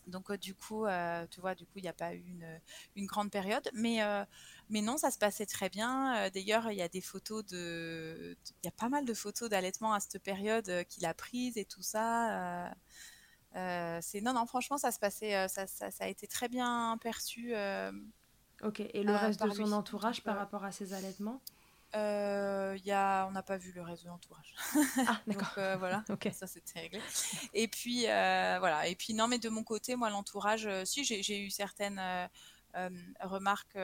Donc du coup, tu vois, du coup, il n'y a pas eu une, une grande période, mais mais non, ça se passait très bien. D'ailleurs, il y a des photos de, il y a pas mal de photos d'allaitement à cette période qu'il a prises et tout ça. c'est non, non, franchement, ça se passait, ça, ça, a été très bien perçu. ok. Et le reste de son entourage par rapport à ces allaitements? Euh, y a, on n'a pas vu le reste de l'entourage. Ah, d'accord. Euh, voilà, ok ça c'était réglé. Et puis, euh, voilà. Et puis, non, mais de mon côté, moi, l'entourage, si, j'ai eu certaines remarques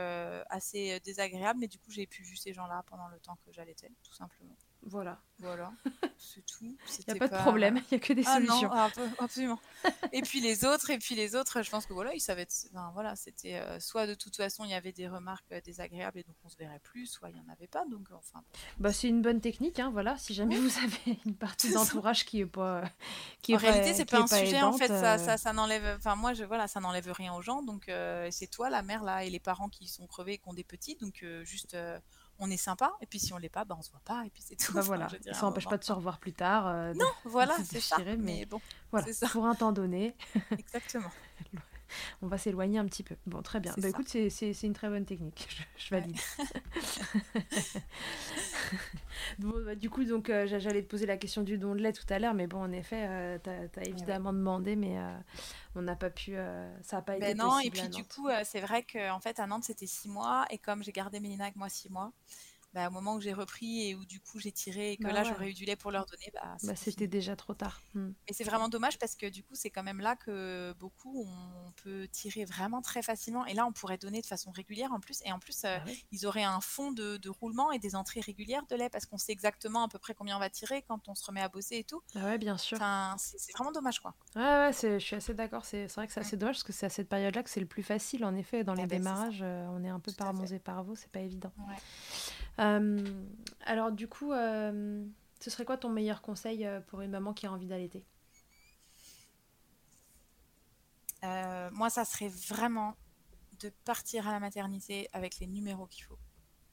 assez désagréables, mais du coup, j'ai pu vu ces gens-là pendant le temps que j'allaitais, tout simplement. Voilà. Voilà, c'est tout. Il n'y a pas, de problème, il n'y a que des ah solutions. Non, absolument. et puis les autres, et puis les autres, je pense que voilà, ils savaient. Enfin, voilà, c'était euh, soit de toute façon il y avait des remarques euh, désagréables et donc on se verrait plus, soit il n'y en avait pas. Donc enfin. Bah c'est une bonne technique, hein, voilà. Si jamais vous avez une partie d'entourage qui est pas, qui en réalité c'est pas un sujet en fait, ça, ça, ça n'enlève. Enfin moi je voilà, ça n'enlève rien aux gens. Donc c'est toi la mère là et les parents qui sont crevés et qui ont des petits, donc juste on est sympa, et puis si on l'est pas, bah, on se voit pas, et puis c'est tout. Bah voilà, ça n'empêche pas de se revoir plus tard. Euh, non, voilà, c'est ça. Mais, bon, voilà, pour un temps donné. Exactement. on va s'éloigner un petit peu. Bon, très bien. Bah, écoute, c'est une très bonne technique. Je, valide. bon, bah, du coup, donc euh, j'allais te poser la question du don de lait tout à l'heure, mais bon, en effet, euh, tu as, évidemment demandé, mais euh, on n'a pas pu. ça n'a pas ben été non, et puis du coup, c'est vrai qu'en fait, à Nantes, c'était six mois, et comme j'ai gardé Mélina avec moi six mois, bah, au moment où j'ai repris et où du coup j'ai tiré et que Bah là ouais. j'aurais eu du lait pour leur donner, bah, Bah, c'était déjà trop tard. Hmm. Et c'est vraiment dommage parce que du coup c'est quand même là que beaucoup on peut tirer vraiment très facilement et là on pourrait donner de façon régulière en plus et en plus euh, oui. ils auraient un fond de, de roulement et des entrées régulières de lait parce qu'on sait exactement à peu près combien on va tirer quand on se remet à bosser et tout. Bah ouais, bien sûr. Enfin, c'est vraiment dommage quoi. Ouais, ouais, je suis assez d'accord. C'est vrai que c'est Mm. assez dommage parce que c'est à cette période-là que c'est le plus facile. En effet, dans les Eh ben, c'est ça. démarrages, euh, on est un peu Tout par fait. bons et par vos, c'est pas évident. Ouais. Euh, alors, du coup, euh, ce serait quoi ton meilleur conseil euh, pour une maman qui a envie d'allaiter? Moi, ça serait vraiment de partir à la maternité avec les numéros qu'il faut.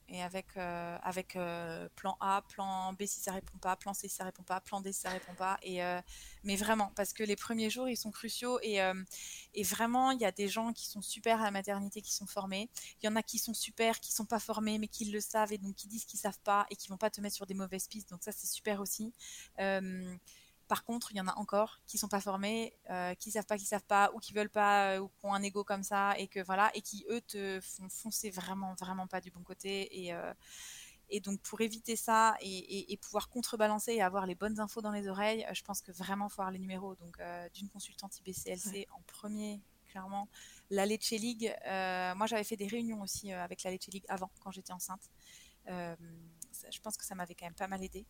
Et avec, euh, avec euh, plan A, plan B si ça répond pas, plan C si ça répond pas, plan D si ça répond pas. Et, euh, mais vraiment, parce que les premiers jours, ils sont cruciaux. Et, et vraiment, il y a des gens qui sont super à la maternité, qui sont formés. Il y en a qui sont super, qui sont pas formés, mais qui le savent et donc qui disent qu'ils savent pas et qui vont pas te mettre sur des mauvaises pistes. Donc ça, c'est super aussi. Par contre, il y en a encore qui sont pas formés, euh, qui savent pas, qui savent pas, ou qui veulent pas, euh, ou qui ont un ego comme ça, et que voilà, et qui eux te font foncer vraiment, vraiment pas du bon côté. Et, euh, et donc pour éviter ça et, et- et pouvoir contrebalancer et avoir les bonnes infos dans les oreilles, je pense que vraiment faut avoir les numéros. Donc euh, d'une consultante IBCLC en premier, clairement. La Leche League, moi j'avais fait des réunions aussi avec la Leche League avant, quand j'étais enceinte. Ça- je pense que ça m'avait quand même pas mal aidé.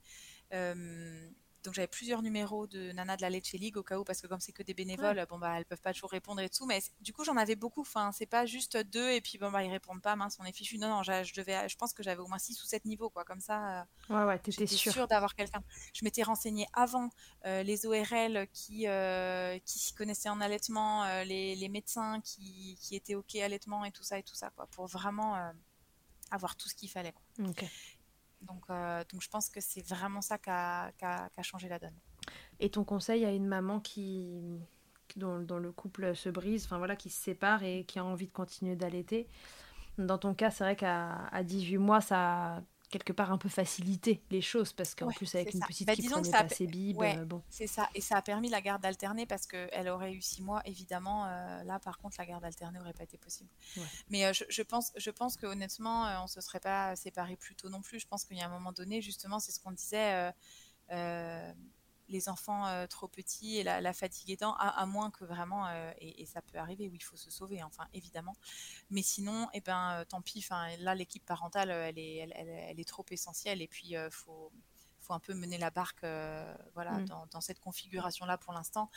Donc j'avais plusieurs numéros de Nana de la Leche League au cas où parce que comme c'est que des bénévoles, bon bah elles peuvent pas toujours répondre et tout, mais du coup j'en avais beaucoup. Enfin c'est pas juste deux et puis bon bah ils répondent pas, mince on est fichu. Non non, je devais, je pense que j'avais au moins six ou sept niveaux quoi, comme ça. euh, Ouais, ouais, t'étais sûre. sûre d'avoir quelqu'un. Je m'étais renseignée avant euh, les ORL qui, euh, qui s'y connaissaient en allaitement, euh, les, les médecins qui, qui étaient OK allaitement et tout ça et tout ça, quoi, pour vraiment avoir tout ce qu'il fallait. quoi. Donc, euh, donc je pense que c'est vraiment ça qui a, a- changé la donne. Et ton conseil à une maman qui dont, le couple se brise, enfin voilà, qui se sépare et qui a envie de continuer d'allaiter? Dans ton cas, c'est vrai qu'à à 18 mois, ça quelque part un peu facilité les choses parce qu'en Ouais, plus avec une ça. petite Bah, qui prenait pas pe- ses bibes, ouais. euh, bon. C'est ça. Et ça a permis la garde alternée parce qu'elle aurait eu six mois. Évidemment, euh, là, par contre, la garde alternée n'aurait pas été possible. Ouais. Mais euh, je, je pense, je pense que honnêtement, on se serait pas séparés plus tôt non plus. Je pense qu'il y a un moment donné, justement, c'est ce qu'on disait. Les enfants euh, trop petits et la, la fatigue aidant, à, à moins que vraiment, euh, et, et ça peut arriver, où il faut se sauver, enfin évidemment. Mais sinon, eh ben, euh, tant pis. Enfin, là, l'équipe parentale, elle est, elle, elle- elle est trop essentielle. Et puis, euh, faut, faut un peu mener la barque, voilà, Mm. dans, dans cette configuration-là pour l'instant.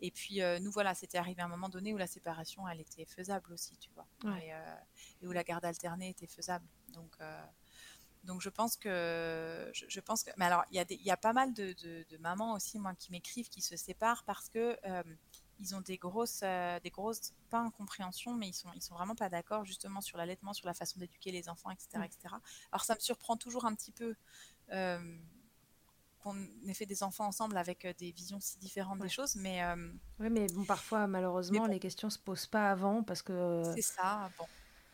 Et puis, nous, voilà, c'était arrivé à un moment donné où la séparation, elle était faisable aussi, tu vois, Ouais. et, et où la garde alternée était faisable. Donc, donc je pense que, je, je pense que, mais alors, il y a des, il y a pas mal de, de- de mamans aussi, moi, qui m'écrivent, qui se séparent parce que euh, ils ont des grosses, euh, des grosses, pas incompréhensions, mais ils sont, ils sont vraiment pas d'accord justement sur l'allaitement, sur la façon d'éduquer les enfants, etc., Mm. etc. Alors ça me surprend toujours un petit peu. euh, qu'on ait fait des enfants ensemble avec euh, des visions si différentes Ouais. des choses, mais Ouais, mais bon, parfois, malheureusement, bon. les questions se posent pas avant parce que. c'est ça. Bon.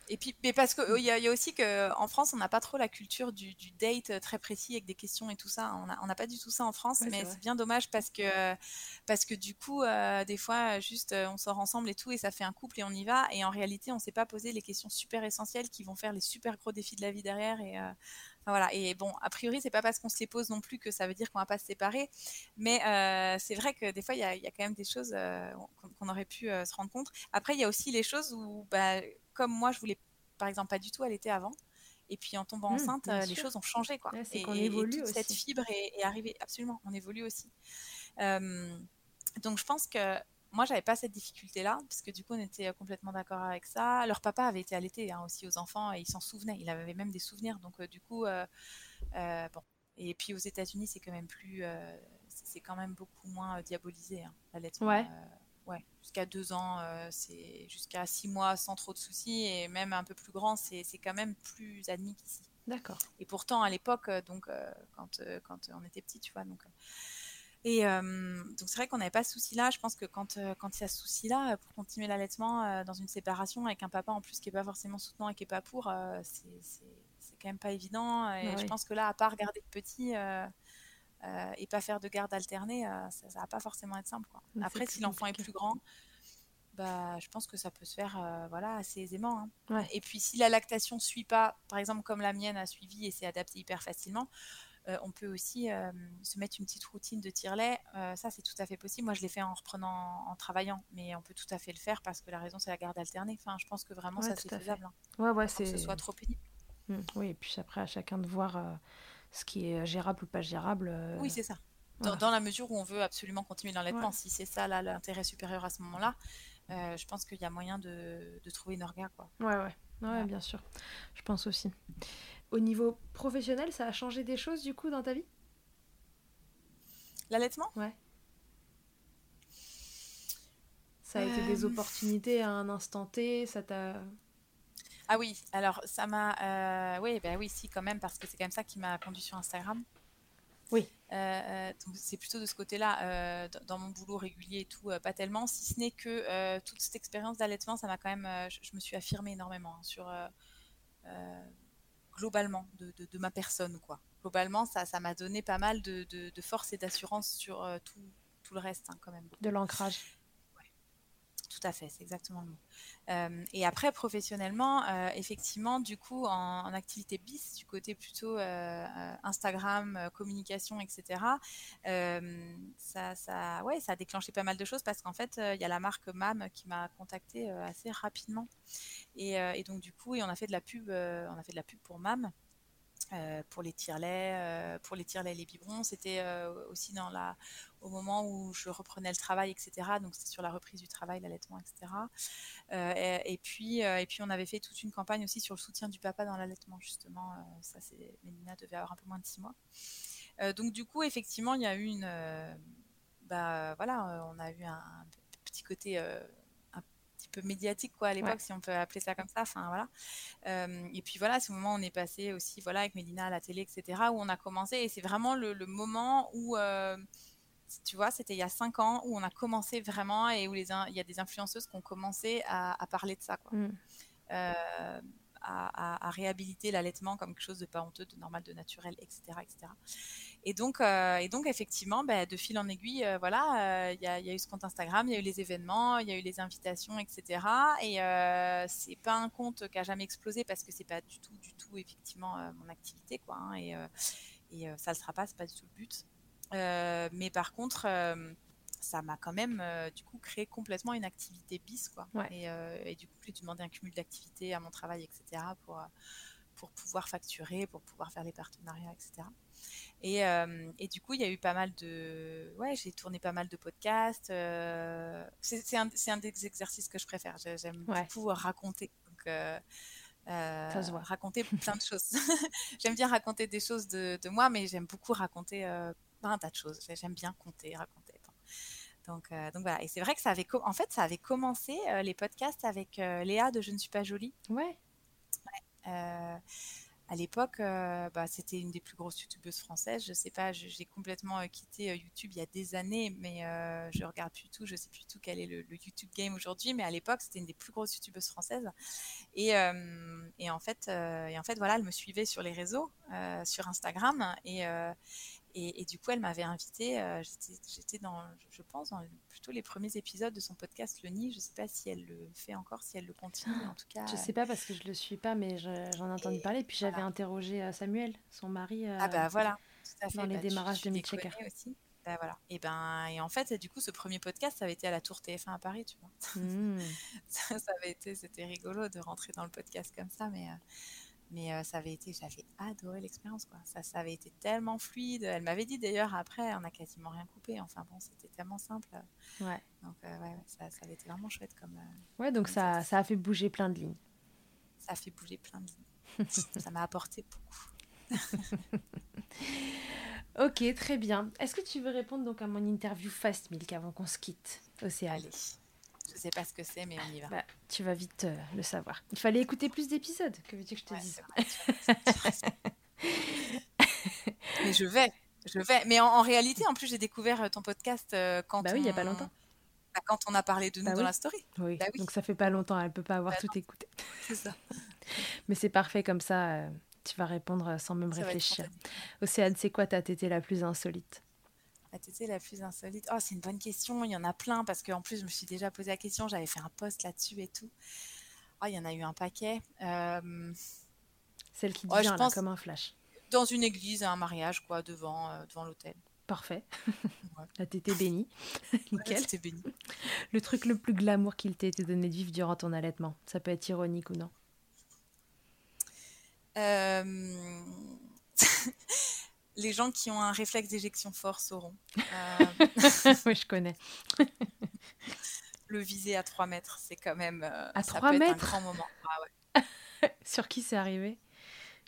Et puis, mais parce qu'il y, a- il y a aussi qu'en France, on n'a pas trop la culture du, du date euh, très précis avec des questions et tout ça. On n'a pas du tout ça en France, Ouais, mais c'est bien dommage parce que, parce que du coup, euh, des fois, juste euh, on sort ensemble et tout, et ça fait un couple et on y va. Et en réalité, on ne s'est pas posé les questions super essentielles qui vont faire les super gros défis de la vie derrière. Et, euh, voilà. et bon, a priori, c'est pas parce qu'on se les pose non plus que ça veut dire qu'on va pas se séparer. Mais euh, c'est vrai que des fois, il y a, il y a quand même des choses euh, qu'on aurait pu euh, se rendre compte. Après, il y a aussi les choses où, bah, comme moi, je voulais par exemple pas du tout allaiter avant. Et puis en tombant Mmh, enceinte, euh, les sûr. choses ont changé. Quoi. Ouais, et, et évolue toute cette fibre est, est arrivée. Absolument, on évolue aussi. Euh, donc je pense que moi, j'avais pas cette difficulté-là, parce que du coup, on était euh, complètement d'accord avec ça. Leur papa avait été allaité hein, aussi aux enfants et il s'en souvenait. Il avait même des souvenirs. Donc euh, du coup, euh, bon. Et puis aux États-Unis, c'est quand même plus, c'est quand même beaucoup moins diabolisé hein, l'allaitement. Ouais. Ouais, jusqu'à deux ans, euh, c'est jusqu'à six mois sans trop de soucis, et même un peu plus grand, c'est quand même plus admis qu'ici. D'accord. Et pourtant, à l'époque, euh, donc euh, quand, euh, quand on était petit, tu vois, donc. et euh, donc c'est vrai qu'on n'avait pas ce souci-là. Je pense que quand euh, quand il y a ce souci-là, pour continuer l'allaitement euh, dans une séparation avec un papa en plus qui est pas forcément soutenant et qui est pas pour, c'est quand même pas évident. Et Bah je pense que là, à part garder le petit. Euh, et pas faire de garde alternée, euh, ça, ça va pas forcément être simple. Quoi. C'est Après, si l'enfant est plus grand, bah, je pense que ça peut se faire euh, voilà, assez aisément. hein. Ouais. Et puis si la lactation suit pas, par exemple comme la mienne a suivi et s'est adaptée hyper facilement, euh, on peut aussi euh, se mettre une petite routine de tire-lait. Ça, c'est tout à fait possible. Moi, je l'ai fait en reprenant, en travaillant, mais on peut tout à fait le faire parce que la raison, c'est la garde alternée. Enfin, je pense que vraiment, Ouais, ça, c'est faisable. hein, Ouais, ouais, sans que c'est. ce soit trop pénible. Mm, Oui, et puis après, à chacun de voir ce qui est gérable ou pas gérable. euh, Oui, c'est ça. Dans, voilà. dans la mesure où on veut absolument continuer l'allaitement, Ouais. si c'est ça là l'intérêt supérieur à ce moment-là, euh, je pense qu'il y a moyen de, de trouver une orga, quoi. Ouais, ouais, ouais, Voilà. bien sûr. Je pense aussi. Au niveau professionnel, ça a changé des choses du coup dans ta vie? L'allaitement? Ouais. Ça a été des Euh, opportunités à un instant T, ça t'a. Ah oui, alors ça m'a. euh, oui, bah oui, si, quand même, parce que c'est quand même ça qui m'a conduit sur Instagram. Oui. Euh, euh, donc c'est plutôt de ce côté-là, euh, dans mon boulot régulier et tout, pas tellement, si ce n'est que toute cette expérience d'allaitement, ça m'a quand même. je, je me suis affirmée énormément hein, sur. globalement, de, de- de ma personne, quoi. Globalement, ça ça m'a donné pas mal de, force et d'assurance sur tout, tout le reste, hein, quand même. De l'ancrage. Tout à fait, c'est exactement le mot. Euh, et après, professionnellement, euh, effectivement, du coup, en, en activité bis, du côté plutôt euh, Instagram, communication, etc., ça, ça, ouais, ça a déclenché pas mal de choses parce qu'en fait, il y a la marque MAM qui m'a contacté euh, assez rapidement. Et, et donc, du coup, et on a fait de la pub, on a fait de la pub pour MAM. Euh, pour les tire-laits, euh, pour les tire-laits et les biberons, c'était euh, aussi dans la, au moment où je reprenais le travail, etc. Donc c'était sur la reprise du travail, l'allaitement, etc. Et, puis, et puis on avait fait toute une campagne aussi sur le soutien du papa dans l'allaitement, justement. Ça, c'est Mélina devait avoir un peu moins de six mois. Donc du coup, effectivement, il y a eu une, bah voilà, on a eu un, petit côté peu médiatique quoi à l'époque, Ouais. si on peut appeler ça comme ça. Enfin voilà. Euh, et puis voilà, au moment où on est passé aussi, voilà, avec Mélina à la télé, etc. Où on a commencé, et c'est vraiment le, le moment où euh, tu vois, c'était il y a cinq ans où on a commencé vraiment et où les il y a des influenceuses qui ont commencé à, à parler de ça, quoi. Mm. Euh, à, à- à réhabiliter l'allaitement comme quelque chose de pas honteux, de normal, de naturel, etc. etc. Et, donc, euh, et donc, effectivement, bah, de fil en aiguille, euh, voilà, euh, il y, a, il y a eu ce compte Instagram, il y a eu les événements, il y a eu les invitations, etc. Et c'est pas un compte qui a jamais explosé parce que c'est pas du tout, du tout, effectivement, mon activité, quoi. hein, et et ça le sera pas, c'est pas du tout le but. Mais par contre, ça m'a quand même euh, du coup créé complètement une activité bis quoi. Ouais. Et, euh, et du coup, j'ai dû demander un cumul d'activités à mon travail, etc. pour pour pouvoir facturer, pour pouvoir faire les partenariats, etc. Et, euh, et du coup, il y a eu pas mal de, ouais, j'ai tourné pas mal de podcasts. euh, C'est un, des exercices que je préfère. J'ai- J'aime Ouais. beaucoup raconter. Donc, euh, euh, Ça se voit. raconter plein de choses. j'aime bien raconter des choses de, de moi, mais j'aime beaucoup raconter un tas de choses. J'ai- J'aime bien compter, raconter. Donc, donc voilà. Et c'est vrai que ça avait, en fait, ça avait commencé les podcasts avec Léa de Je ne suis pas jolie. Ouais. Euh, à l'époque, euh, bah, c'était une des plus grosses youtubeuses françaises. Je sais pas, j'ai complètement euh, quitté euh, YouTube il y a des années, mais je regarde plus tout. Je sais plus tout quel est le, YouTube game aujourd'hui, mais à l'époque, c'était une des plus grosses youtubeuses françaises. Et, et en fait, et en fait, voilà, elle me suivait sur les réseaux, sur Instagram, et, et, et du coup, elle m'avait invitée. euh, j'étais, dans, je pense, dans plutôt les premiers épisodes de son podcast Le Nid. Je sais pas si elle le fait encore, si elle le continue, mais en tout cas. Je sais pas parce que je le suis pas, mais je- j'en ai entendu Et parler. Puis j'avais voilà. interrogé euh, Samuel, son mari. euh, Ah bah voilà, tout à fait. dans les Bah, démarrages tu de connais aussi. Bah voilà. Et ben et en fait, du coup, ce premier podcast, ça avait été à la Tour TF1 à Paris, tu vois. hmm. ça, ça avait été, c'était rigolo de rentrer dans le podcast comme ça, mais euh, mais euh, ça avait été, j'avais adoré l'expérience quoi. Ça, ça avait été tellement fluide. Elle m'avait dit d'ailleurs après, on a quasiment rien coupé. Enfin bon, c'était tellement simple. Ouais. Donc euh, ouais, ça, ça avait été vraiment chouette comme. euh, Ouais, donc Comme ça, ça. ça a fait bouger plein de lignes. ça a fait bouger plein de lignes. ça m'a apporté beaucoup. Ok, très bien. Est-ce que tu veux répondre donc à mon interview Fast Milk avant qu'on se quitte, Océane Allez, je sais pas ce que c'est, mais on y va. Bah, tu vas vite euh, le savoir. Il fallait écouter plus d'épisodes, que veux-tu que je te Ouais, dise. Mais je vais, je vais. Mais en, en réalité, en plus, j'ai découvert euh, ton podcast euh, quand Bah oui, il y a on- pas longtemps. bah, quand on a parlé de nous Bah dans oui. la story. Oui, oui. donc ça fait pas longtemps, elle peut pas avoir tout écouté. C'est ça. Mais c'est parfait comme ça, euh, tu vas répondre sans même Ça réfléchir. Océane, c'est quoi ta tétée la plus insolite? La tétée la plus insolite. Oh, c'est une bonne question. Il y en a plein parce qu'en plus, je me suis déjà posé la question. J'avais fait un post là-dessus et tout. Oh, il y en a eu un paquet. Euh, Celle qui devient là, comme un flash. Dans une église, un mariage, quoi, devant, euh, devant l'hôtel. Parfait. La tétée bénie. Nickel. La bénie. Le truc le plus glamour qu'il t'ait été donné de vivre durant ton allaitement. Ça peut être ironique ou non euh... les gens qui ont un réflexe d'éjection fort sauront. Euh, oui, je connais. le viser à 3 mètres, c'est quand même euh, à 3 mètres. un grand moment. Ah Sur qui c'est arrivé?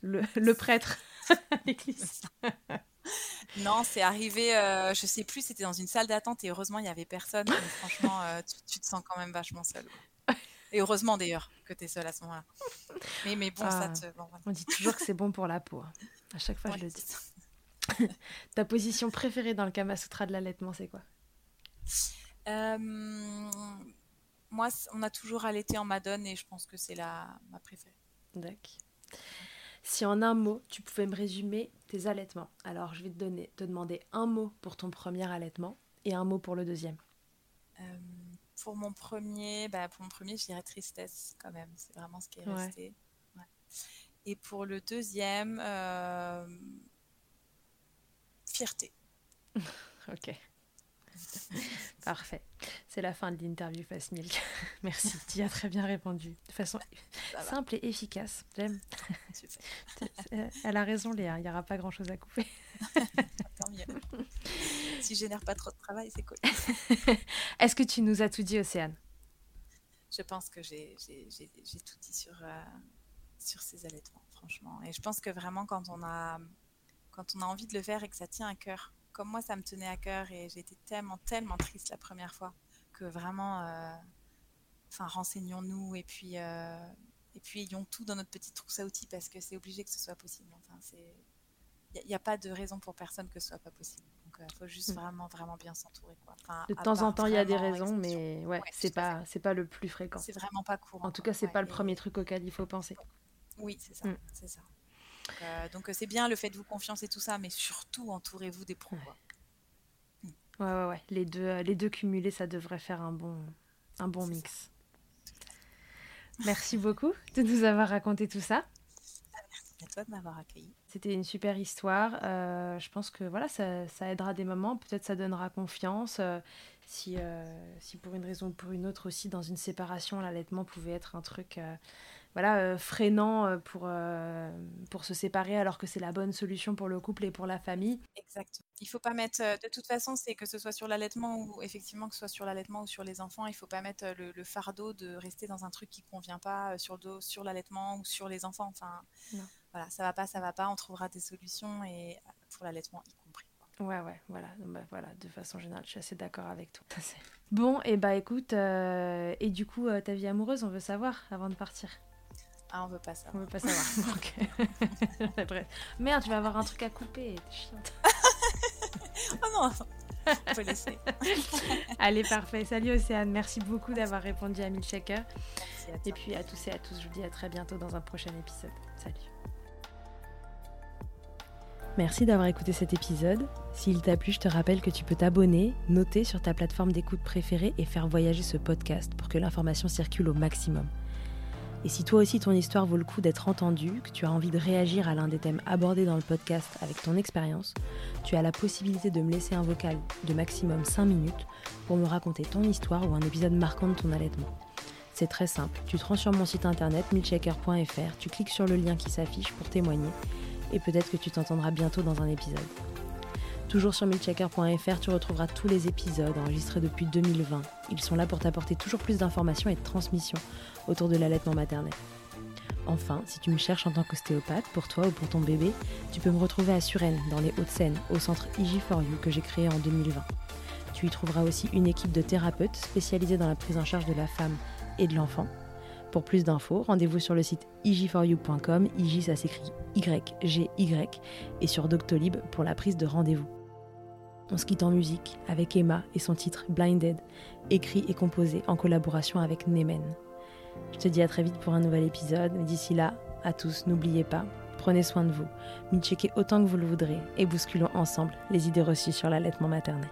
Le, le, prêtre l'église. non, c'est arrivé, euh, je sais plus, c'était dans une salle d'attente et heureusement il n'y avait personne. Mais franchement, euh, tu, te sens quand même vachement seul. Et heureusement d'ailleurs que tu es seule à ce moment-là. Mais, mais bon, ça ah. te. On dit toujours que c'est bon pour la peau. Hein. À chaque fois, je le dis. Ta position préférée dans le Kama Sutra de l'allaitement, c'est quoi? Euh, Moi, on a toujours allaité en madone et je pense que c'est la ma préférée. D'accord. Si en un mot, tu pouvais me résumer tes allaitements. Alors, je vais te, donner, te demander un mot pour ton premier allaitement et un mot pour le deuxième. Euh, pour mon premier, bah, pour mon premier, je dirais tristesse quand même. C'est vraiment ce qui est resté. Et pour le deuxième, euh, fierté. ok. Parfait. C'est la fin de l'interview Fast Milk. Merci, tu as très bien répondu. De façon simple et efficace. J'aime. Euh, elle a raison, Léa. Il n'y aura pas grand-chose à couper. Tant mieux. Si je génère pas trop de travail, c'est cool. Est-ce que tu nous as tout dit, Océane? Je pense que j'ai tout dit sur, euh, sur ces allaitements, franchement. Et je pense que vraiment, quand on a, quand on a envie de le faire et que ça tient à cœur, comme moi, ça me tenait à cœur et j'étais tellement, tellement triste la première fois que vraiment, euh, enfin, renseignons-nous et puis, euh, et puis ayons tout dans notre petite trousse à outils parce que c'est obligé que ce soit possible. Enfin, c'est, il n'y a, pas de raison pour personne que ce soit pas possible. Donc, il euh, faut juste mm. vraiment, vraiment bien s'entourer. Quoi. de temps en temps, il y a des raisons, mais ouais, c'est pas, c'est pas le plus fréquent. C'est vraiment pas courant. En tout cas, c'est pas le premier truc auquel il faut penser. Oui, c'est ça, mm. c'est ça. Donc euh, c'est bien le fait de vous confiance et tout ça, mais surtout entourez-vous des pros. Ouais. ouais, ouais, Les deux, euh, les deux cumulés, ça devrait faire un bon, un bon mix. Merci beaucoup de nous avoir raconté tout ça. Merci à toi de m'avoir accueilli. C'était une super histoire. Euh, je pense que voilà, ça, ça aidera des moments. Peut-être ça donnera confiance. si, si pour une raison ou pour une autre aussi, dans une séparation, l'allaitement pouvait être un truc voilà, euh, freinant euh, pour, euh, pour se séparer alors que c'est la bonne solution pour le couple et pour la famille. Exact. Il faut pas mettre, de toute façon, c'est que ce soit sur l'allaitement ou effectivement que ce soit sur l'allaitement ou sur les enfants, il faut pas mettre le, fardeau de rester dans un truc qui convient pas sur le dos, sur l'allaitement ou sur les enfants. Enfin, voilà, ça va pas, ça va pas, on trouvera des solutions et pour l'allaitement y compris. Ouais, ouais, voilà, bah, voilà, de façon générale, je suis assez d'accord avec toi. Bon, et bah écoute, et du coup, ta vie amoureuse, on veut savoir avant de partir. Ah, on veut pas savoir. On veut pas savoir. Merde, tu vas avoir un truc à couper. chiante. oh non, on peut laisser. Allez, parfait. Salut Océane. Merci beaucoup d'avoir répondu à Milkshaker. Et puis à tous et à tous, je vous dis à très bientôt dans un prochain épisode. Salut. Merci d'avoir écouté cet épisode. S'il t'a plu, je te rappelle que tu peux t'abonner, noter sur ta plateforme d'écoute préférée et faire voyager ce podcast pour que l'information circule au maximum. Et si toi aussi ton histoire vaut le coup d'être entendue, que tu as envie de réagir à l'un des thèmes abordés dans le podcast avec ton expérience, tu as la possibilité de me laisser un vocal de maximum 5 minutes pour me raconter ton histoire ou un épisode marquant de ton allaitement. C'est très simple, tu te rends sur mon site internet milchecker.fr, tu cliques sur le lien qui s'affiche pour témoigner et peut-être que tu t'entendras bientôt dans un épisode. Toujours sur milchecker.fr, tu retrouveras tous les épisodes enregistrés depuis 2020. Ils sont là pour t'apporter toujours plus d'informations et de transmissions autour de l'allaitement maternel. Enfin, si tu me cherches en tant qu'ostéopathe, pour toi ou pour ton bébé, tu peux me retrouver à Suresnes, dans les Hauts-de-Seine, au centre IG4U que j'ai créé en 2020. Tu y trouveras aussi une équipe de thérapeutes spécialisés dans la prise en charge de la femme et de l'enfant. Pour plus d'infos, rendez-vous sur le site ig4u.com, IG ça s'écrit Y-G-Y, et sur Doctolib pour la prise de rendez-vous. On se quitte en musique avec Emma et son titre Blinded, écrit et composé en collaboration avec Nemen. Je te dis à très vite pour un nouvel épisode, d'ici là, à tous, n'oubliez pas, Prenez soin de vous, checkez autant que vous le voudrez et bousculons ensemble les idées reçues sur l'allaitement maternel.